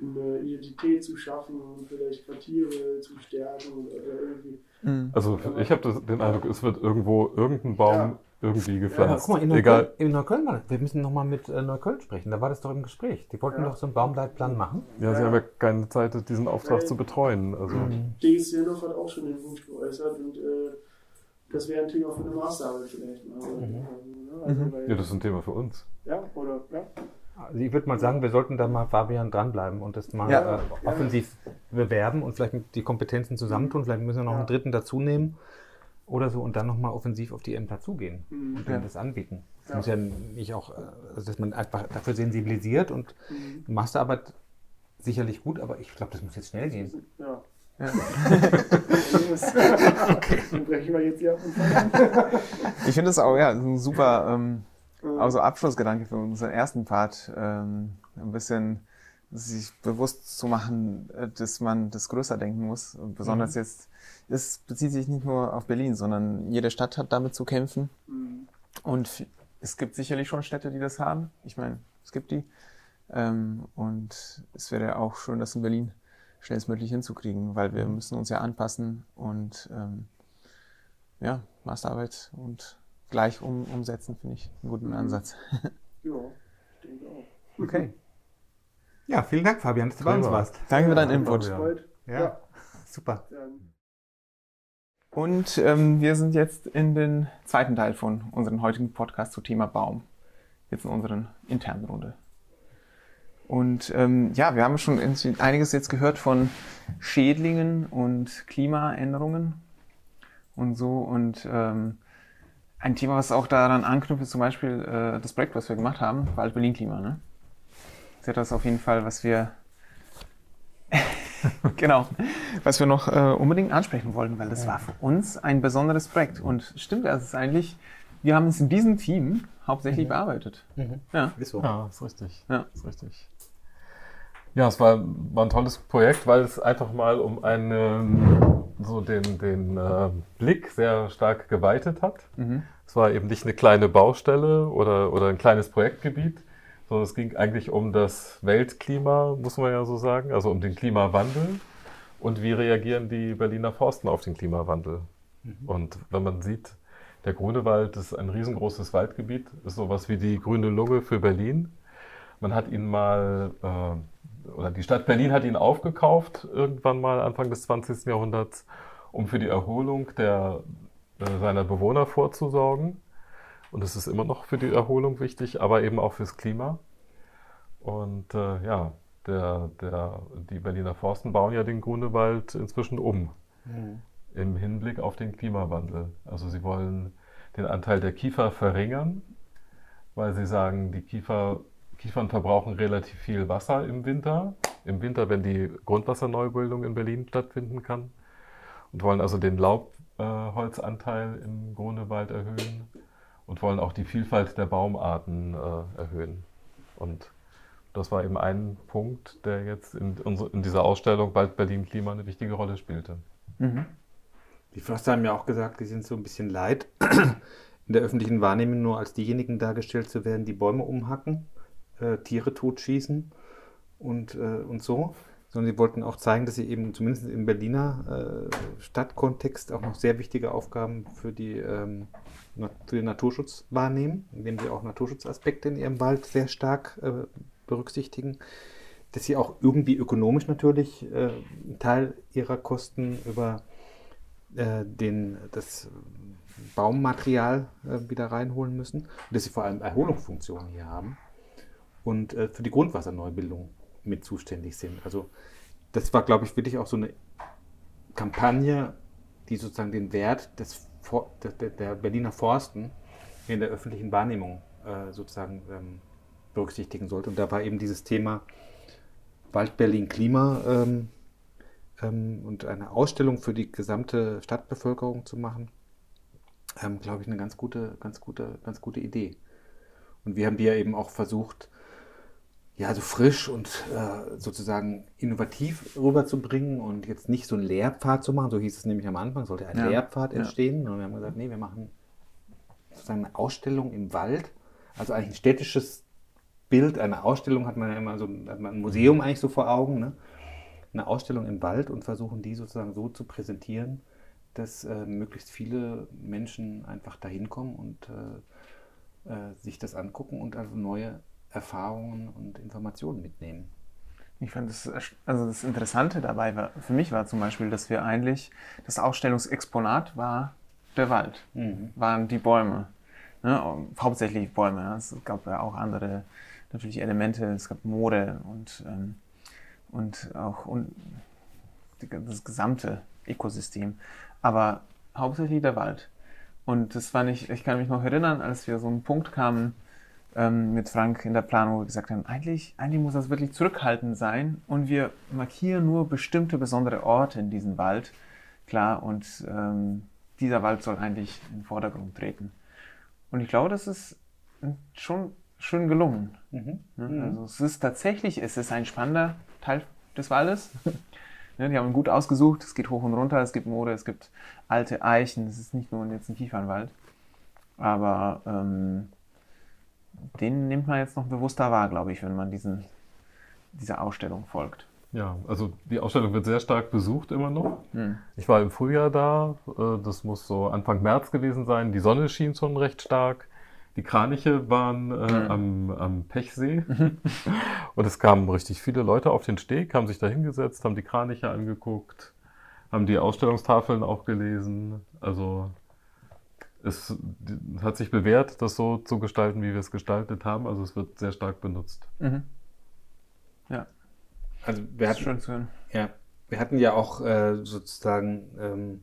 eine Identität zu schaffen und vielleicht Quartiere zu stärken oder irgendwie. Mhm. Also ich habe den Eindruck, es wird irgendwo irgendein Baum Ja. Irgendwie Ja, gepflanzt. guck mal, in Egal. Neukölln, in Neukölln war das. Wir müssen nochmal mit äh, Neukölln sprechen. Da war das doch im Gespräch. Die wollten Ja. doch so einen Baumleitplan machen. Ja, sie Ja. haben ja keine Zeit, diesen Auftrag Nee. zu betreuen. Also DSCNOV hat auch schon den Wunsch geäußert und äh, das wäre ein Thema für eine Masterarbeit vielleicht. mal. Aber, ähm, ne, also, weil, ja, das ist ein Thema für uns. ja, oder, ja. Also ich würde mal sagen, wir sollten da mal Fabian dranbleiben und das mal Ja. äh, offensiv bewerben und vielleicht die Kompetenzen zusammentun. Vielleicht müssen wir noch Ja. einen dritten dazu nehmen oder so und dann nochmal offensiv auf die Ämter zugehen Mhm. und Ja. denen das anbieten. Das Ja. muss ja nicht auch, äh, also dass man einfach dafür sensibilisiert und Mhm. Masterarbeit sicherlich gut, aber ich glaube, das muss jetzt schnell gehen. Ja. Ja. Dann brechen wir jetzt hier ab und fangen Ich finde es auch ja, ein super ähm, also Abschlussgedanke für unseren ersten Part. Ähm, ein bisschen sich bewusst zu machen, äh, dass man das größer denken muss. Besonders jetzt, es bezieht sich nicht nur auf Berlin, sondern jede Stadt hat damit zu kämpfen. Mhm. Und es gibt sicherlich schon Städte, die das haben. Ich meine, es gibt die. Ähm, und es wäre auch schön, das in Berlin schnellstmöglich hinzukriegen, weil wir müssen uns ja anpassen und ähm, ja, Masterarbeit und gleich um, umsetzen, finde ich einen guten Mhm. Ansatz. Ja, ich denke auch. Okay. Ja, vielen Dank, Fabian, dass du bei uns Prima. warst. Danke für deinen Input. Ja. Ja, super. Und ähm, wir sind jetzt in den zweiten Teil von unserem heutigen Podcast zum Thema Baum. Jetzt in unseren internen Runde. Und ähm, ja, wir haben schon in- einiges jetzt gehört von Schädlingen und Klimaänderungen und so. Und ähm, ein Thema, was auch daran anknüpft, ist zum Beispiel äh, das Projekt, was wir gemacht haben, Wald Berlin Klima. Ne? Das ist etwas auf jeden Fall, was wir genau, was wir noch äh, unbedingt ansprechen wollten, weil das war für uns ein besonderes Projekt. Und stimmt, das ist eigentlich, wir haben es in diesem Team hauptsächlich bearbeitet. Ja. Ist so. Ja, ist richtig. Ja. Ist richtig. Ja, es war, war ein tolles Projekt, weil es einfach mal um einen, so den, den äh, Blick sehr stark geweitet hat. Mhm. Es war eben nicht eine kleine Baustelle oder, oder ein kleines Projektgebiet, sondern es ging eigentlich um das Weltklima, muss man ja so sagen, also um den Klimawandel und wie reagieren die Berliner Forsten auf den Klimawandel. Und wenn man sieht, der Grunewald ist ein riesengroßes Waldgebiet, ist sowas wie die grüne Lunge für Berlin. Man hat ihn mal, äh, oder die Stadt Berlin hat ihn aufgekauft, irgendwann mal Anfang des 20. Jahrhunderts, um für die Erholung der, äh, seiner Bewohner vorzusorgen. Und es ist immer noch für die Erholung wichtig, aber eben auch fürs Klima. Und äh, ja, der, der, die Berliner Forsten bauen ja den Grunewald inzwischen um im Hinblick auf den Klimawandel. Also sie wollen den Anteil der Kiefer verringern, weil sie sagen, die Kiefer, Kiefern verbrauchen relativ viel Wasser im Winter. Im Winter, wenn die Grundwasserneubildung in Berlin stattfinden kann. Und wollen also den Laubholzanteil im Grunewald erhöhen und wollen auch die Vielfalt der Baumarten äh, erhöhen. Und das war eben ein Punkt, der jetzt in, in dieser Ausstellung Wald Berlin Klima eine wichtige Rolle spielte. Mhm. Die Förster haben ja auch gesagt, die sind so ein bisschen leid, in der öffentlichen Wahrnehmung nur als diejenigen dargestellt zu werden, die Bäume umhacken, äh, Tiere totschießen und, äh, und so. Sondern sie wollten auch zeigen, dass sie eben zumindest im Berliner äh, Stadtkontext auch noch sehr wichtige Aufgaben für, die, ähm, für den Naturschutz wahrnehmen, indem sie auch Naturschutzaspekte in ihrem Wald sehr stark äh, berücksichtigen. Dass sie auch irgendwie ökonomisch natürlich äh, einen Teil ihrer Kosten über äh, den, das Baummaterial äh, wieder reinholen müssen und dass sie vor allem Erholungsfunktionen hier haben und äh, für die Grundwasserneubildung mit zuständig sind. Also das war, glaube ich, wirklich auch so eine Kampagne, die sozusagen den Wert des, der, der Berliner Forsten in der öffentlichen Wahrnehmung äh, sozusagen ähm, berücksichtigen sollte. Und da war eben dieses Thema Wald Berlin Klima ähm, ähm, und eine Ausstellung für die gesamte Stadtbevölkerung zu machen, ähm, glaube ich, eine ganz gute, ganz gute, ganz gute Idee. Und wir haben ja eben auch versucht, ja, so frisch und äh, sozusagen innovativ rüberzubringen und jetzt nicht so einen Lehrpfad zu machen, so hieß es nämlich am Anfang, sollte ein ja. Lehrpfad entstehen. Und wir haben gesagt, nee, wir machen sozusagen eine Ausstellung im Wald, also eigentlich ein städtisches Bild, eine Ausstellung hat man ja immer so, hat man ein Museum eigentlich so vor Augen, ne? eine Ausstellung im Wald und versuchen die sozusagen so zu präsentieren, dass äh, möglichst viele Menschen einfach dahin kommen und äh, äh, sich das angucken und also neue Erfahrungen und Informationen mitnehmen. Ich fand das, also das Interessante dabei war, für mich war zum Beispiel, dass wir eigentlich, das Ausstellungsexponat war der Wald, mhm. waren die Bäume. Ne? Hauptsächlich Bäume. Es gab ja auch andere natürlich Elemente, es gab Mode und, ähm, und auch und das gesamte Ökosystem. Aber hauptsächlich der Wald. Und das war nicht, ich kann mich noch erinnern, als wir so einen Punkt kamen, ähm, mit Frank in der Planung, wo wir gesagt haben, eigentlich, eigentlich muss das wirklich zurückhaltend sein und wir markieren nur bestimmte besondere Orte in diesem Wald. Klar, und ähm, dieser Wald soll eigentlich in den Vordergrund treten. Und ich glaube, das ist schon schön gelungen. Mhm. mhm. Also es ist tatsächlich, es ist ein spannender Teil des Waldes. die haben ihn gut ausgesucht, es geht hoch und runter, es gibt Moore, es gibt alte Eichen, es ist nicht nur jetzt ein Kiefernwald. Aber ähm, den nimmt man jetzt noch bewusster wahr, glaube ich, wenn man diesen, dieser Ausstellung folgt. Ja, also die Ausstellung wird sehr stark besucht immer noch. Hm. Ich war im Frühjahr da, äh, das muss so Anfang März gewesen sein. Die Sonne schien schon recht stark. Die Kraniche waren äh, hm. am, am Pechsee mhm. und es kamen richtig viele Leute auf den Steg, haben sich da hingesetzt, haben die Kraniche angeguckt, haben die Ausstellungstafeln auch gelesen. Also es hat sich bewährt, das so zu gestalten, wie wir es gestaltet haben. Also es wird sehr stark benutzt. Mhm. Ja. Also wir hatten, schön zu hören. Ja, wir hatten ja auch äh, sozusagen ähm,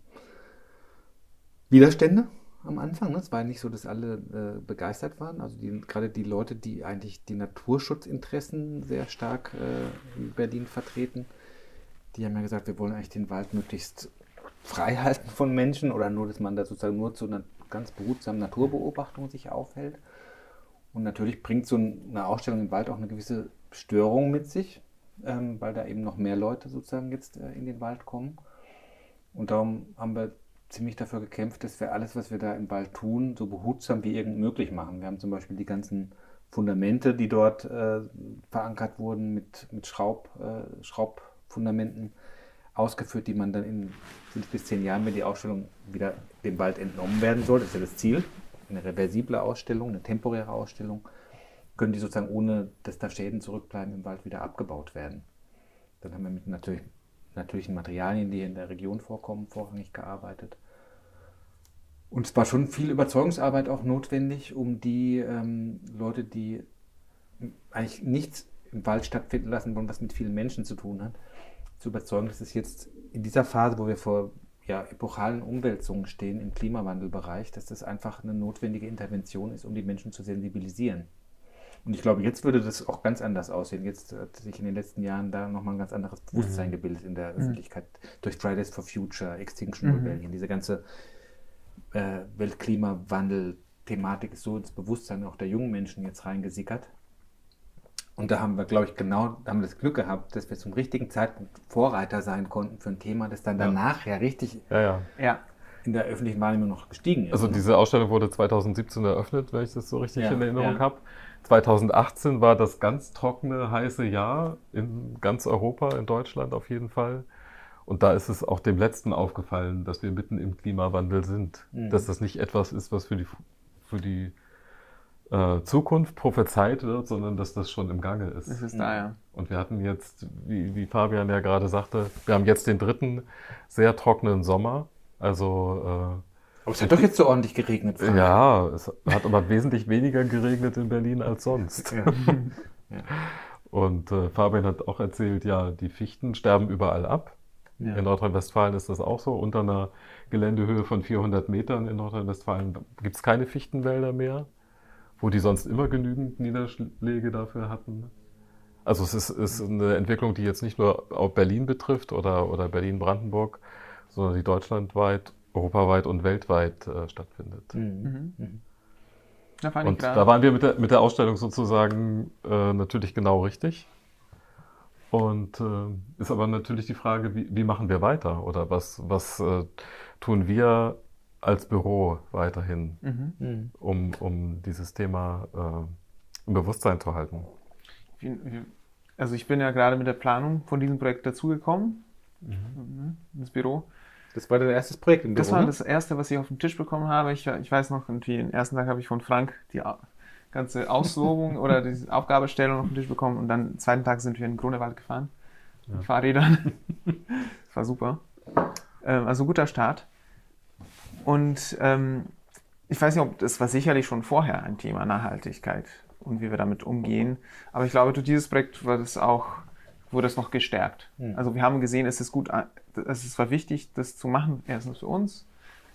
Widerstände am Anfang. Ne? Es war ja nicht so, dass alle äh, begeistert waren. Also die, gerade die Leute, die eigentlich die Naturschutzinteressen sehr stark äh, in Berlin vertreten, die haben ja gesagt, wir wollen eigentlich den Wald möglichst frei halten von Menschen oder nur, dass man da sozusagen nur zu einer ganz behutsamen Naturbeobachtung sich aufhält. Und natürlich bringt so eine Ausstellung im Wald auch eine gewisse Störung mit sich, ähm, weil da eben noch mehr Leute sozusagen jetzt äh, in den Wald kommen. Und darum haben wir ziemlich dafür gekämpft, dass wir alles, was wir da im Wald tun, so behutsam wie irgend möglich machen. Wir haben zum Beispiel die ganzen Fundamente, die dort äh, verankert wurden, mit, mit Schraub, äh, Schraubfundamenten ausgeführt, die man dann in fünf bis zehn Jahren, wenn die Ausstellung wieder dem Wald entnommen werden soll, das ist ja das Ziel, eine reversible Ausstellung, eine temporäre Ausstellung, können die sozusagen ohne, dass da Schäden zurückbleiben, im Wald wieder abgebaut werden. Dann haben wir mit natürlich, natürlichen Materialien, die in der Region vorkommen, vorrangig gearbeitet. Und es war schon viel Überzeugungsarbeit auch notwendig, um die ähm, Leute, die eigentlich nichts im Wald stattfinden lassen wollen, was mit vielen Menschen zu tun hat, zu überzeugen, dass es jetzt in dieser Phase, wo wir vor ja, epochalen Umwälzungen stehen im Klimawandelbereich, dass das einfach eine notwendige Intervention ist, um die Menschen zu sensibilisieren. Und ich glaube, jetzt würde das auch ganz anders aussehen. Jetzt hat sich in den letzten Jahren da nochmal ein ganz anderes Bewusstsein mhm. gebildet in der mhm. Öffentlichkeit durch Fridays for Future, Extinction mhm. Rebellion. Diese ganze äh, Weltklimawandel-Thematik ist so ins Bewusstsein auch der jungen Menschen jetzt reingesickert. Und da haben wir, glaube ich, genau, da haben wir das Glück gehabt, dass wir zum richtigen Zeitpunkt Vorreiter sein konnten für ein Thema, das dann danach ja, ja richtig ja, ja. in der öffentlichen Wahrnehmung noch gestiegen ist. Also diese Ausstellung wurde 2017 eröffnet, wenn ich das so richtig in Erinnerung habe. 2018 war das ganz trockene, heiße Jahr in ganz Europa, in Deutschland auf jeden Fall. Und da ist es auch dem Letzten aufgefallen, dass wir mitten im Klimawandel sind. Mhm. Dass das nicht etwas ist, was für die, für die äh, Zukunft prophezeit wird, sondern dass das schon im Gange ist. Es ist da, ja. Und wir hatten jetzt, wie, wie Fabian ja gerade sagte, wir haben jetzt den dritten sehr trockenen Sommer. Also äh, aber es hat doch jetzt so ordentlich geregnet. Frank. Ja, es hat aber wesentlich weniger geregnet in Berlin als sonst. Ja. ja. Und äh, Fabian hat auch erzählt, ja, die Fichten sterben überall ab. Ja. In Nordrhein-Westfalen ist das auch so. Unter einer Geländehöhe von 400 Metern in Nordrhein-Westfalen gibt es keine Fichtenwälder mehr, wo die sonst immer genügend Niederschläge dafür hatten. Also es ist, ist eine Entwicklung, die jetzt nicht nur auf Berlin betrifft oder, oder Berlin-Brandenburg, sondern die deutschlandweit, europaweit und weltweit äh, stattfindet. Mhm. Mhm. Da und da waren wir mit der, mit der Ausstellung sozusagen äh, natürlich genau richtig. Und äh, ist aber natürlich die Frage, wie, wie, machen wir weiter oder was, was äh, tun wir als Büro weiterhin, mhm. mhm. um, um dieses Thema äh, im Bewusstsein zu halten? Also ich bin ja gerade mit der Planung von diesem Projekt dazugekommen, mhm. ins Büro. Das war dein erstes Projekt im Büro? Das war ne? das erste, was ich auf den Tisch bekommen habe. Ich, ich weiß noch, irgendwie, den ersten Tag habe ich von Frank die ganze Auslobung oder die Aufgabestellung auf den Tisch bekommen und dann am zweiten Tag sind wir in Grunewald gefahren ja. mit Fahrrädern. das war super. Ähm, also guter Start. Und ähm, ich weiß nicht, ob das war sicherlich schon vorher ein Thema Nachhaltigkeit und wie wir damit umgehen. Aber ich glaube, durch dieses Projekt war das auch, wurde es noch gestärkt. Mhm. Also wir haben gesehen, es ist gut, es war wichtig, das zu machen, erstens für uns,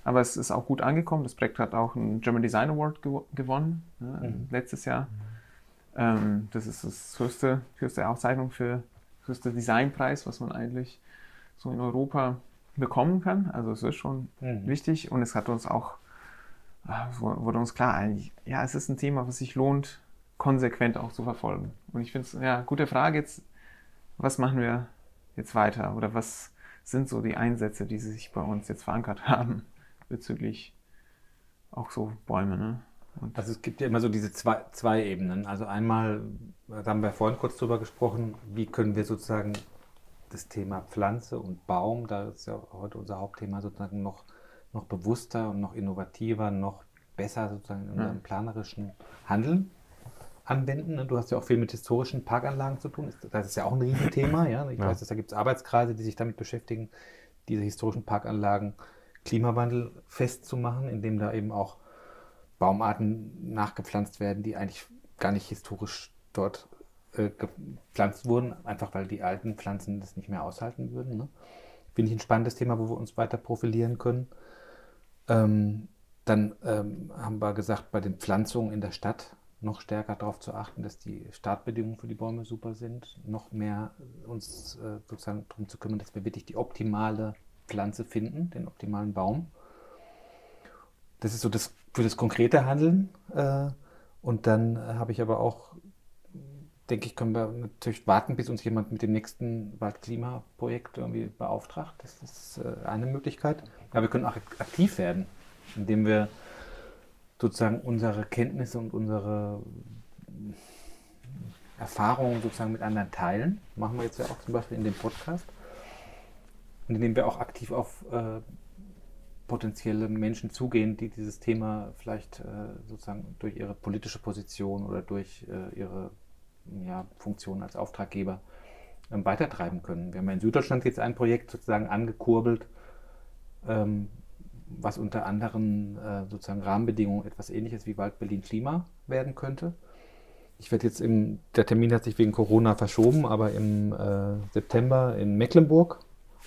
aber es ist auch gut angekommen. Das Projekt hat auch einen German Design Award gew gewonnen ne, mhm. letztes Jahr. Ähm, das ist das höchste, höchste Auszeichnung für höchste Designpreis, was man eigentlich so in Europa bekommen kann. Also es ist schon mhm. wichtig und es hat uns auch ah, wurde uns klar, eigentlich, ja, es ist ein Thema, was sich lohnt, konsequent auch zu verfolgen. Und ich finde es, ja, gute Frage jetzt, was machen wir jetzt weiter oder was sind so die Einsätze, die sich bei uns jetzt verankert haben bezüglich auch so Bäume, ne? Und also es gibt ja immer so diese zwei, zwei Ebenen. Also einmal, da haben wir vorhin kurz drüber gesprochen, wie können wir sozusagen das Thema Pflanze und Baum, da ist ja heute unser Hauptthema sozusagen noch, noch bewusster und noch innovativer, noch besser sozusagen in unserem planerischen Handeln anwenden. Du hast ja auch viel mit historischen Parkanlagen zu tun. Das ist ja auch ein Riesenthema. Ja? Ich ja. weiß, dass da gibt es Arbeitskreise, die sich damit beschäftigen, diese historischen Parkanlagen Klimawandel festzumachen, indem da eben auch Baumarten nachgepflanzt werden, die eigentlich gar nicht historisch dort äh, gepflanzt wurden, einfach weil die alten Pflanzen das nicht mehr aushalten würden. Ne? Finde ich ein spannendes Thema, wo wir uns weiter profilieren können. Ähm, dann ähm, haben wir gesagt, bei den Pflanzungen in der Stadt noch stärker darauf zu achten, dass die Startbedingungen für die Bäume super sind, noch mehr uns äh, sozusagen darum zu kümmern, dass wir wirklich die optimale Pflanze finden, den optimalen Baum. Das ist so das für das konkrete Handeln. Äh, und dann habe ich aber auch, denke ich, können wir natürlich warten, bis uns jemand mit dem nächsten Waldklimaprojekt irgendwie beauftragt. Das ist äh, eine Möglichkeit. Aber wir können auch aktiv werden, indem wir sozusagen unsere Kenntnisse und unsere Erfahrungen sozusagen mit anderen teilen. Machen wir jetzt ja auch zum Beispiel in dem Podcast. Und indem wir auch aktiv auf äh, potenzielle Menschen zugehen, die dieses Thema vielleicht äh, sozusagen durch ihre politische Position oder durch äh, ihre ja, Funktion als Auftraggeber ähm, weitertreiben können. Wir haben in Süddeutschland jetzt ein Projekt sozusagen angekurbelt, ähm, was unter anderen äh, sozusagen Rahmenbedingungen etwas ähnliches wie Wald Berlin Klima werden könnte. Ich werde jetzt im, der Termin hat sich wegen Corona verschoben, aber im äh, September in Mecklenburg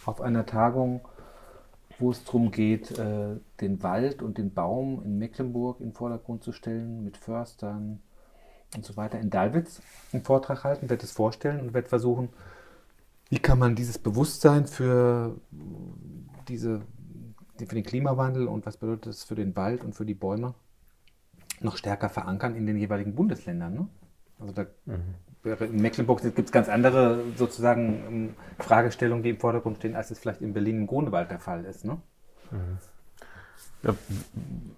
auf einer Tagung, wo es darum geht, äh, den Wald und den Baum in Mecklenburg in den Vordergrund zu stellen, mit Förstern und so weiter, in Dalwitz einen Vortrag halten, werde es vorstellen und werde versuchen, wie kann man dieses Bewusstsein für diese für den Klimawandel und was bedeutet das für den Wald und für die Bäume noch stärker verankern in den jeweiligen Bundesländern. Ne? Also da mhm. in Mecklenburg gibt es ganz andere sozusagen ähm, Fragestellungen, die im Vordergrund stehen, als es vielleicht in Berlin im Grunewald der Fall ist. Ne? Mhm. Ja,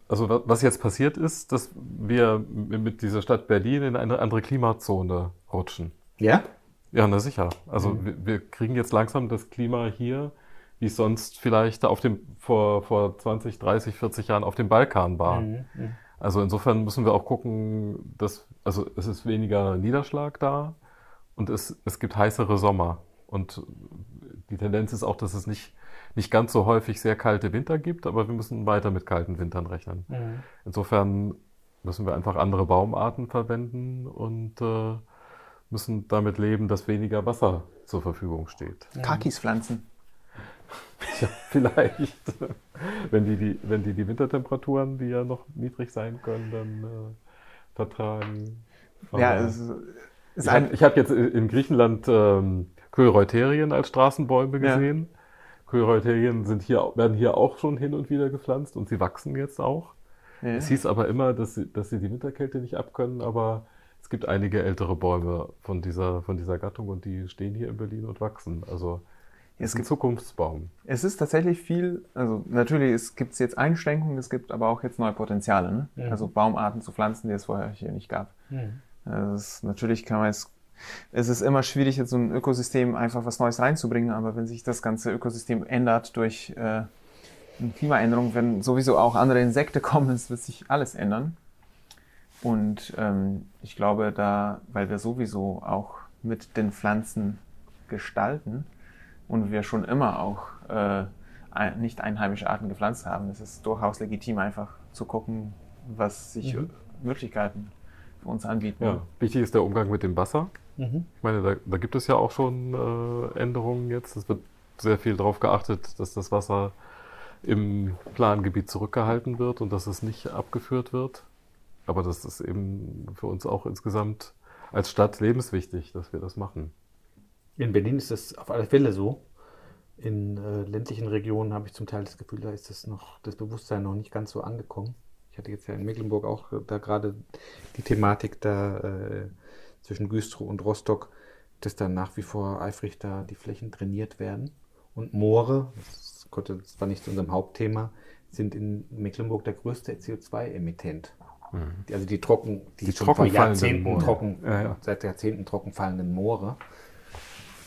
also was jetzt passiert ist, dass wir mit dieser Stadt Berlin in eine andere Klimazone rutschen. Ja? Ja, na sicher. Also mhm. wir, wir, kriegen jetzt langsam das Klima hier wie es sonst vielleicht auf dem, vor, vor 20, 30, 40 Jahren auf dem Balkan war. Mhm, mhm. Also insofern müssen wir auch gucken, dass, also es ist weniger Niederschlag da und es, es gibt heißere Sommer. Und die Tendenz ist auch, dass es nicht, nicht ganz so häufig sehr kalte Winter gibt, aber wir müssen weiter mit kalten Wintern rechnen. Mhm. Insofern müssen wir einfach andere Baumarten verwenden und äh, müssen damit leben, dass weniger Wasser zur Verfügung steht. Kakis pflanzen. Ja, vielleicht. wenn, die, die, wenn die die Wintertemperaturen, die ja noch niedrig sein können, dann äh, vertragen. Ja, Aber- es ist, ich habe hab jetzt in Griechenland ähm, Koireuterien als Straßenbäume Ja. Gesehen. Koireuterien sind hier, werden hier auch schon hin und wieder gepflanzt und sie wachsen jetzt auch. ja. Es hieß aber immer, dass sie, dass sie die Winterkälte nicht abkönnen, aber es gibt einige ältere Bäume von dieser, von dieser Gattung und die stehen hier in Berlin und wachsen. Also Es es ist ein gibt- Zukunftsbaum. Es ist tatsächlich viel, also natürlich es gibt jetzt Einschränkungen, es gibt aber auch jetzt neue Potenziale. Ne? Mhm. Also Baumarten zu pflanzen, die es vorher hier nicht gab. Also es ist, natürlich kann man es, es ist immer schwierig, jetzt so ein Ökosystem einfach was Neues reinzubringen, aber wenn sich das ganze Ökosystem ändert durch äh, eine Klimaänderung, wenn sowieso auch andere Insekten kommen, es wird sich alles ändern. Und ähm, ich glaube, da, weil wir sowieso auch mit den Pflanzen gestalten und wir schon immer auch äh, ein, nicht einheimische Arten gepflanzt haben, ist es durchaus legitim, einfach zu gucken, was sich Mhm. Möglichkeiten für uns anbieten. Ja. Wichtig ist der Umgang mit dem Wasser. Mhm. Ich meine, da, da gibt es ja auch schon äh, Änderungen jetzt. Es wird sehr viel darauf geachtet, dass das Wasser im Plangebiet zurückgehalten wird und dass es nicht abgeführt wird. Aber das ist eben für uns auch insgesamt als Stadt lebenswichtig, dass wir das machen. In Berlin ist das auf alle Fälle so. In äh, ländlichen Regionen habe ich zum Teil das Gefühl, da ist das noch das Bewusstsein noch nicht ganz so angekommen. Ich hatte jetzt ja in Mecklenburg auch äh, da gerade die Thematik da äh, zwischen Güstrow und Rostock, dass da nach wie vor eifrig da die Flächen trainiert werden. Und Moore, das, konnte, das war nicht zu unserem Hauptthema, sind in Mecklenburg der größte CO2-Emittent. Die- Also die trocken, die, Die schon trocken vor Jahrzehnten trocken, Ja, ja. seit Jahrzehnten trocken fallenden Moore.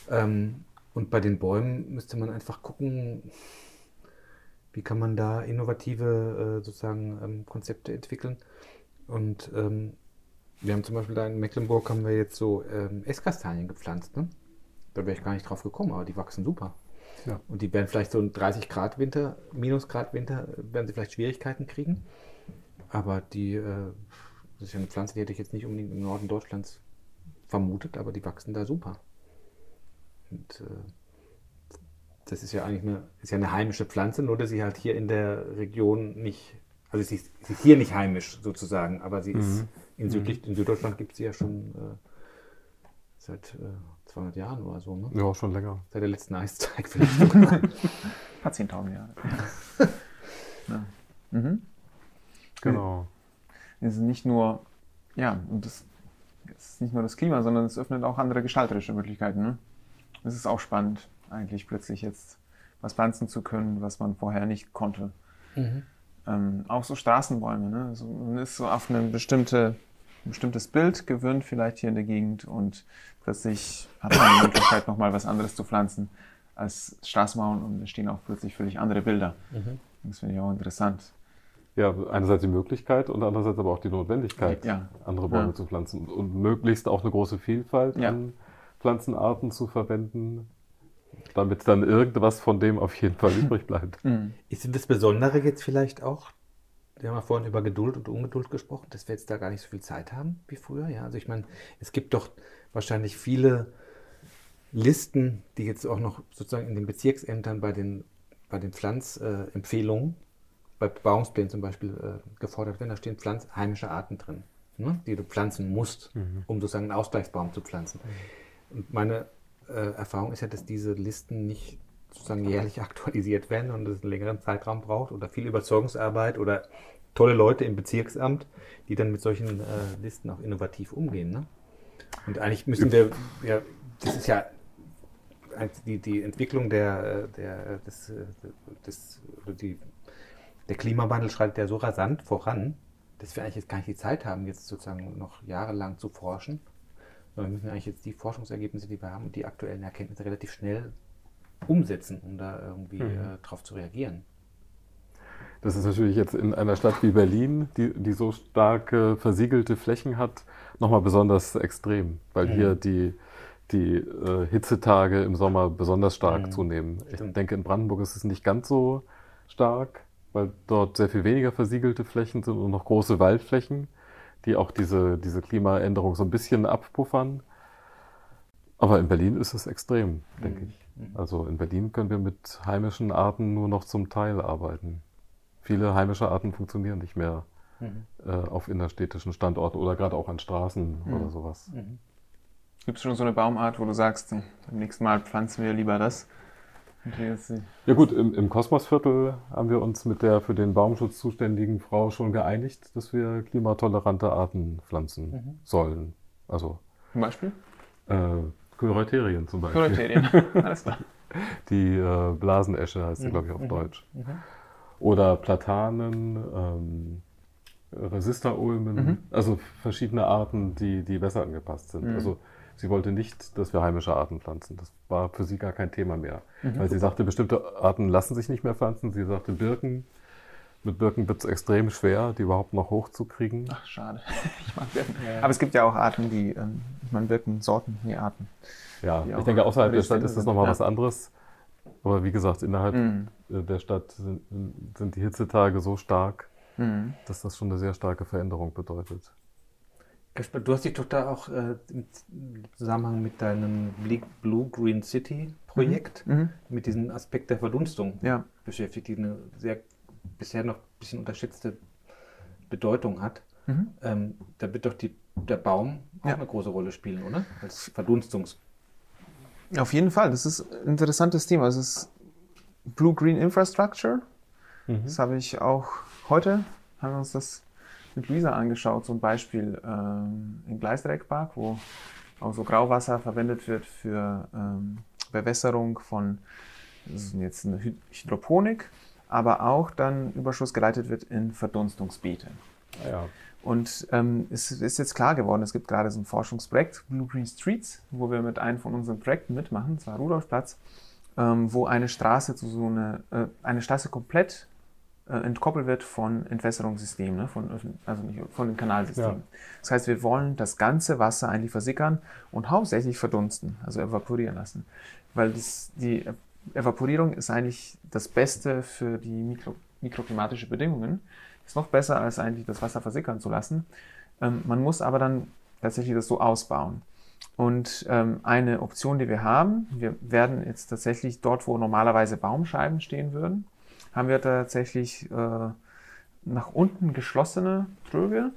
Ähm, und bei den Bäumen müsste man einfach gucken, wie kann man da innovative äh, sozusagen ähm, Konzepte entwickeln. Und ähm, wir haben zum Beispiel da in Mecklenburg haben wir jetzt so ähm, Esskastanien gepflanzt. Ne? Da wäre ich gar nicht drauf gekommen, aber die wachsen super. Ja. Und die werden vielleicht so ein 30 Grad Winter, Minusgrad Winter, werden sie vielleicht Schwierigkeiten kriegen. Aber die, äh, das ist ja eine Pflanze, die hätte ich jetzt nicht unbedingt im Norden Deutschlands vermutet, aber die wachsen da super. Und äh, das ist ja eigentlich eine, ist ja eine heimische Pflanze, nur dass sie halt hier in der Region nicht, also sie ist, sie ist hier nicht heimisch sozusagen, aber sie ist in, Südlich, in Süddeutschland gibt es sie ja schon äh, seit äh, 200 Jahren oder so, ne? Ja, schon länger. Seit der letzten Eiszeit vielleicht sogar. Hat 10.000 Jahre. ja. mhm. Genau. Es ist nicht nur, ja, und das, es ist nicht nur das Klima, sondern es öffnet auch andere gestalterische Möglichkeiten. Ne? Es ist auch spannend, eigentlich plötzlich jetzt was pflanzen zu können, was man vorher nicht konnte. Ähm, auch so Straßenbäume. Ne? Also man ist so auf eine bestimmte, ein bestimmtes Bild gewöhnt, vielleicht hier in der Gegend, und plötzlich hat man die Möglichkeit, nochmal was anderes zu pflanzen als Straßenmauern und es stehen auch plötzlich völlig andere Bilder. Das finde ich auch interessant. Ja, einerseits die Möglichkeit und andererseits aber auch die Notwendigkeit, Ja. andere Bäume Ja. zu pflanzen und möglichst auch eine große Vielfalt Ja. an Pflanzenarten zu verwenden, damit dann irgendwas von dem auf jeden Fall übrig bleibt. Mhm. Ist denn das Besondere jetzt vielleicht auch, wir haben ja vorhin über Geduld und Ungeduld gesprochen, dass wir jetzt da gar nicht so viel Zeit haben wie früher. Ja, also ich meine, es gibt doch wahrscheinlich viele Listen, die jetzt auch noch sozusagen in den Bezirksämtern bei den, bei den Pflanzempfehlungen, bei Bebauungsplänen zum Beispiel äh, gefordert werden. Da stehen Pflanz heimische Arten drin, ne, die du pflanzen musst, um sozusagen einen Ausgleichsbaum zu pflanzen. Und meine äh, Erfahrung ist ja, dass diese Listen nicht sozusagen jährlich aktualisiert werden und es einen längeren Zeitraum braucht oder viel Überzeugungsarbeit oder tolle Leute im Bezirksamt, die dann mit solchen äh, Listen auch innovativ umgehen. Ne? Und eigentlich müssen wir, ja, das ist ja die, die Entwicklung der, äh, der, des, äh, des, oder die, der Klimawandel schreitet ja so rasant voran, dass wir eigentlich jetzt gar nicht die Zeit haben, jetzt sozusagen noch jahrelang zu forschen. Wir müssen eigentlich jetzt die Forschungsergebnisse, die wir haben, und die aktuellen Erkenntnisse relativ schnell umsetzen, um da irgendwie äh, drauf zu reagieren. Das ist natürlich jetzt in einer Stadt wie Berlin, die, die so starke versiegelte Flächen hat, nochmal besonders extrem, weil Mhm. hier die, die äh, Hitzetage im Sommer besonders stark Mhm. zunehmen. Ich Stimmt. denke, in Brandenburg ist es nicht ganz so stark, weil dort sehr viel weniger versiegelte Flächen sind und noch große Waldflächen, die auch diese, diese Klimaänderung so ein bisschen abpuffern. Aber in Berlin ist es extrem, denke Mhm. ich. Also in Berlin können wir mit heimischen Arten nur noch zum Teil arbeiten. Viele heimische Arten funktionieren nicht mehr mhm. äh, auf innerstädtischen Standorten oder gerade auch an Straßen mhm. oder sowas. Mhm. Gibt es schon so eine Baumart, wo du sagst, beim nächsten Mal pflanzen wir lieber das? Ja gut, im, im Kosmosviertel haben wir uns mit der für den Baumschutz zuständigen Frau schon geeinigt, dass wir klimatolerante Arten pflanzen mhm. sollen. Also zum Beispiel? Äh, Chloreterien zum Beispiel. Chloreterien, alles klar. Die äh, Blasenesche heißt sie, mhm. glaube ich, auf mhm. Deutsch. Mhm. Oder Platanen, ähm, Resisterulmen, mhm. also verschiedene Arten, die, die besser angepasst sind. Mhm. Also sie wollte nicht, dass wir heimische Arten pflanzen. Das war für sie gar kein Thema mehr. Mhm. Weil sie sagte, bestimmte Arten lassen sich nicht mehr pflanzen. Sie sagte, Birken, mit Birken wird es extrem schwer, die überhaupt noch hochzukriegen. Ach, schade. Ich mag Birken. Ja. Aber es gibt ja auch Arten, die, ähm, ich meine Birken, Sorten, nee, Arten. Ja, ich denke, außerhalb der Stadt ist das nochmal ja. was anderes. Aber wie gesagt, innerhalb mhm. der Stadt sind, sind, die Hitzetage so stark, mhm. dass das schon eine sehr starke Veränderung bedeutet. Kasper, du hast dich doch da auch äh, im Zusammenhang mit deinem Blue Green City Projekt mhm. mhm. mit diesem Aspekt der Verdunstung ja. beschäftigt, die eine sehr bisher noch ein bisschen unterschätzte Bedeutung hat. Mhm. Ähm, da wird doch die, der Baum auch ja. eine große Rolle spielen, oder? Als Verdunstungs. Auf jeden Fall. Das ist ein interessantes Thema. Es ist Blue Green Infrastructure. Mhm. Das habe ich auch heute, haben wir uns das mit Luisa angeschaut, ein Beispiel ähm, im Gleisdreckpark, wo auch so Grauwasser verwendet wird für ähm, Bewässerung von, das ist jetzt eine Hydroponik, aber auch dann Überschuss geleitet wird in Verdunstungsbeete. Ja. Und ähm, es ist jetzt klar geworden, es gibt gerade so ein Forschungsprojekt, Blue Green Streets, wo wir mit einem von unseren Projekten mitmachen, zwar Rudolfplatz, ähm, wo eine Straße zu so eine, äh, eine Straße komplett äh, entkoppelt wird von Entwässerungssystemen, ne? von, also nicht von den Kanalsystemen. Ja. Das heißt, wir wollen das ganze Wasser eigentlich versickern und hauptsächlich verdunsten, also evaporieren lassen. Weil das, die Evaporierung ist eigentlich das Beste für die Mikro, mikroklimatische Bedingungen. Ist noch besser, als eigentlich das Wasser versickern zu lassen. Ähm, man muss aber dann tatsächlich das so ausbauen. Und ähm, eine Option, die wir haben, wir werden jetzt tatsächlich dort, wo normalerweise Baumscheiben stehen würden, haben wir tatsächlich äh, nach unten geschlossene Tröge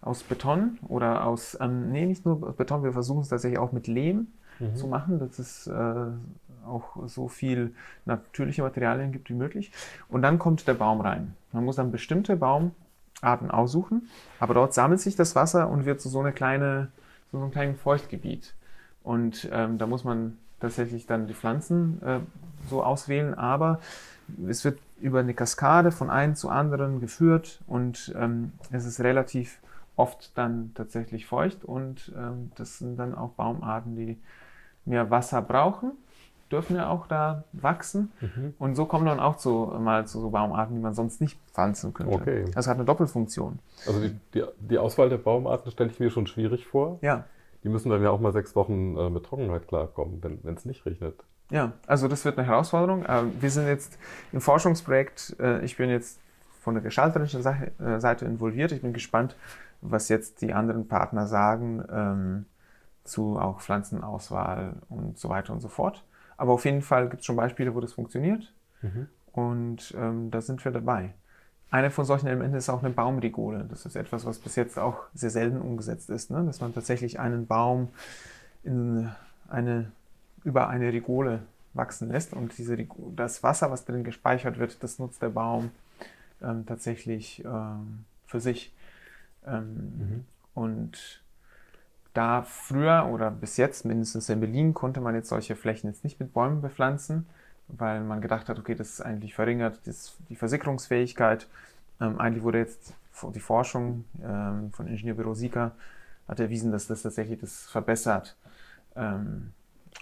aus Beton oder aus, ähm, nee, nicht nur Beton, wir versuchen es tatsächlich auch mit Lehm mhm. zu machen. Das ist äh, auch so viel natürliche Materialien gibt wie möglich. Und dann kommt der Baum rein. Man muss dann bestimmte Baumarten aussuchen, aber dort sammelt sich das Wasser und wird zu so, eine kleine, so einem kleinen Feuchtgebiet. Und ähm, da muss man tatsächlich dann die Pflanzen äh, so auswählen, aber es wird über eine Kaskade von einem zu anderen geführt und ähm, es ist relativ oft dann tatsächlich feucht und ähm, das sind dann auch Baumarten, die mehr Wasser brauchen dürfen ja auch da wachsen. Mhm. Und so kommen dann auch zu, mal zu so Baumarten, die man sonst nicht pflanzen könnte. Okay. Das hat eine Doppelfunktion. Also die, die, die Auswahl der Baumarten stelle ich mir schon schwierig vor. Ja. Die müssen dann ja auch mal sechs Wochen äh, mit Trockenheit klarkommen, wenn es nicht regnet. Ja, also das wird eine Herausforderung. Äh, wir sind jetzt im Forschungsprojekt, äh, ich bin jetzt von der gestalterischen äh, Seite involviert. Ich bin gespannt, was jetzt die anderen Partner sagen ähm, zu auch Pflanzenauswahl und so weiter und so fort. Aber auf jeden Fall gibt es schon Beispiele, wo das funktioniert. Mhm. Und ähm, da sind wir dabei. Eine von solchen Elementen ist auch eine Baumrigole. Das ist etwas, was bis jetzt auch sehr selten umgesetzt ist, ne? dass man tatsächlich einen Baum in eine, über eine Rigole wachsen lässt und diese, das Wasser, was drin gespeichert wird, das nutzt der Baum ähm, tatsächlich ähm, für sich. Ähm, mhm. Und da früher oder bis jetzt, mindestens in Berlin, konnte man jetzt solche Flächen jetzt nicht mit Bäumen bepflanzen, weil man gedacht hat, okay, das ist eigentlich verringert das, die Versickerungsfähigkeit. Ähm, eigentlich wurde jetzt die Forschung ähm, von Ingenieurbüro Sika hat erwiesen, dass das tatsächlich das verbessert ähm,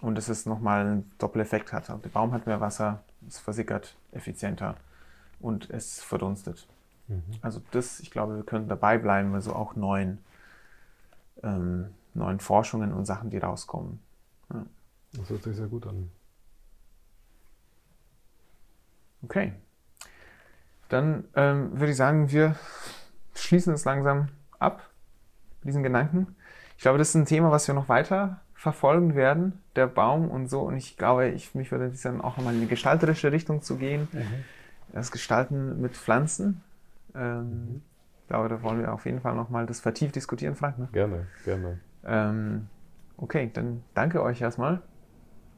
und dass es nochmal einen Doppeleffekt hat. Der Baum hat mehr Wasser, es versickert effizienter und es verdunstet. Mhm. Also das, ich glaube, wir können dabei bleiben, also auch neuen ähm, neuen Forschungen und Sachen, die rauskommen. Ja. Das hört sich sehr gut an. Okay. Dann ähm, würde ich sagen, wir schließen es langsam ab, diesen Gedanken. Ich glaube, das ist ein Thema, was wir noch weiter verfolgen werden, der Baum und so. Und ich glaube, ich, mich würde es dann auch nochmal in die gestalterische Richtung zu gehen. Das Gestalten mit Pflanzen. Ähm, Ich glaube, da wollen wir auf jeden Fall nochmal das vertieft diskutieren, Frank. Ne? Gerne, gerne. Ähm, okay, dann danke euch erstmal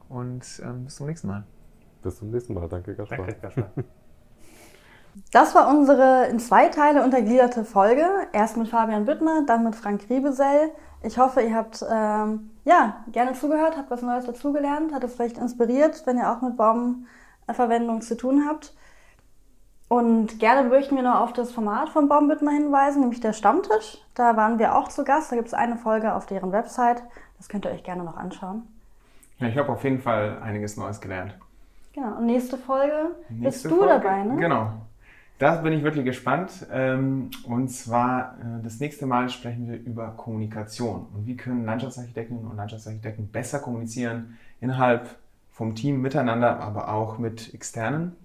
und ähm, bis zum nächsten Mal. Bis zum nächsten Mal. Danke, Gaspar. Danke, Gaspar. Das war unsere in zwei Teile untergliederte Folge. Erst mit Fabian Büttner, dann mit Frank Riebesell. Ich hoffe, ihr habt ähm, ja, gerne zugehört, habt was Neues dazugelernt, hat es vielleicht inspiriert, wenn ihr auch mit Baumverwendung zu tun habt. Und gerne möchten wir noch auf das Format von Baumbüttner hinweisen, nämlich der Stammtisch. Da waren wir auch zu Gast. Da gibt es eine Folge auf deren Website. Das könnt ihr euch gerne noch anschauen. Ja, ich habe auf jeden Fall einiges Neues gelernt. Genau. Und nächste Folge Nächste bist du Folge, dabei, ne? Genau. Da bin ich wirklich gespannt. Ähm, Und zwar, äh, das nächste Mal sprechen wir über Kommunikation. Und wie können Landschaftsarchitektinnen und Landschaftsarchitekten besser kommunizieren innerhalb vom Team miteinander, aber auch mit Externen.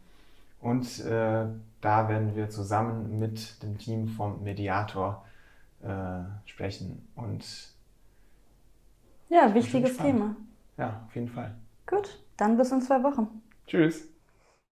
Und äh, da werden wir zusammen mit dem Team vom Mediator äh, sprechen. Und Ja, wichtiges. Thema. ja, auf jeden Fall. Gut, dann bis in zwei Wochen. Tschüss.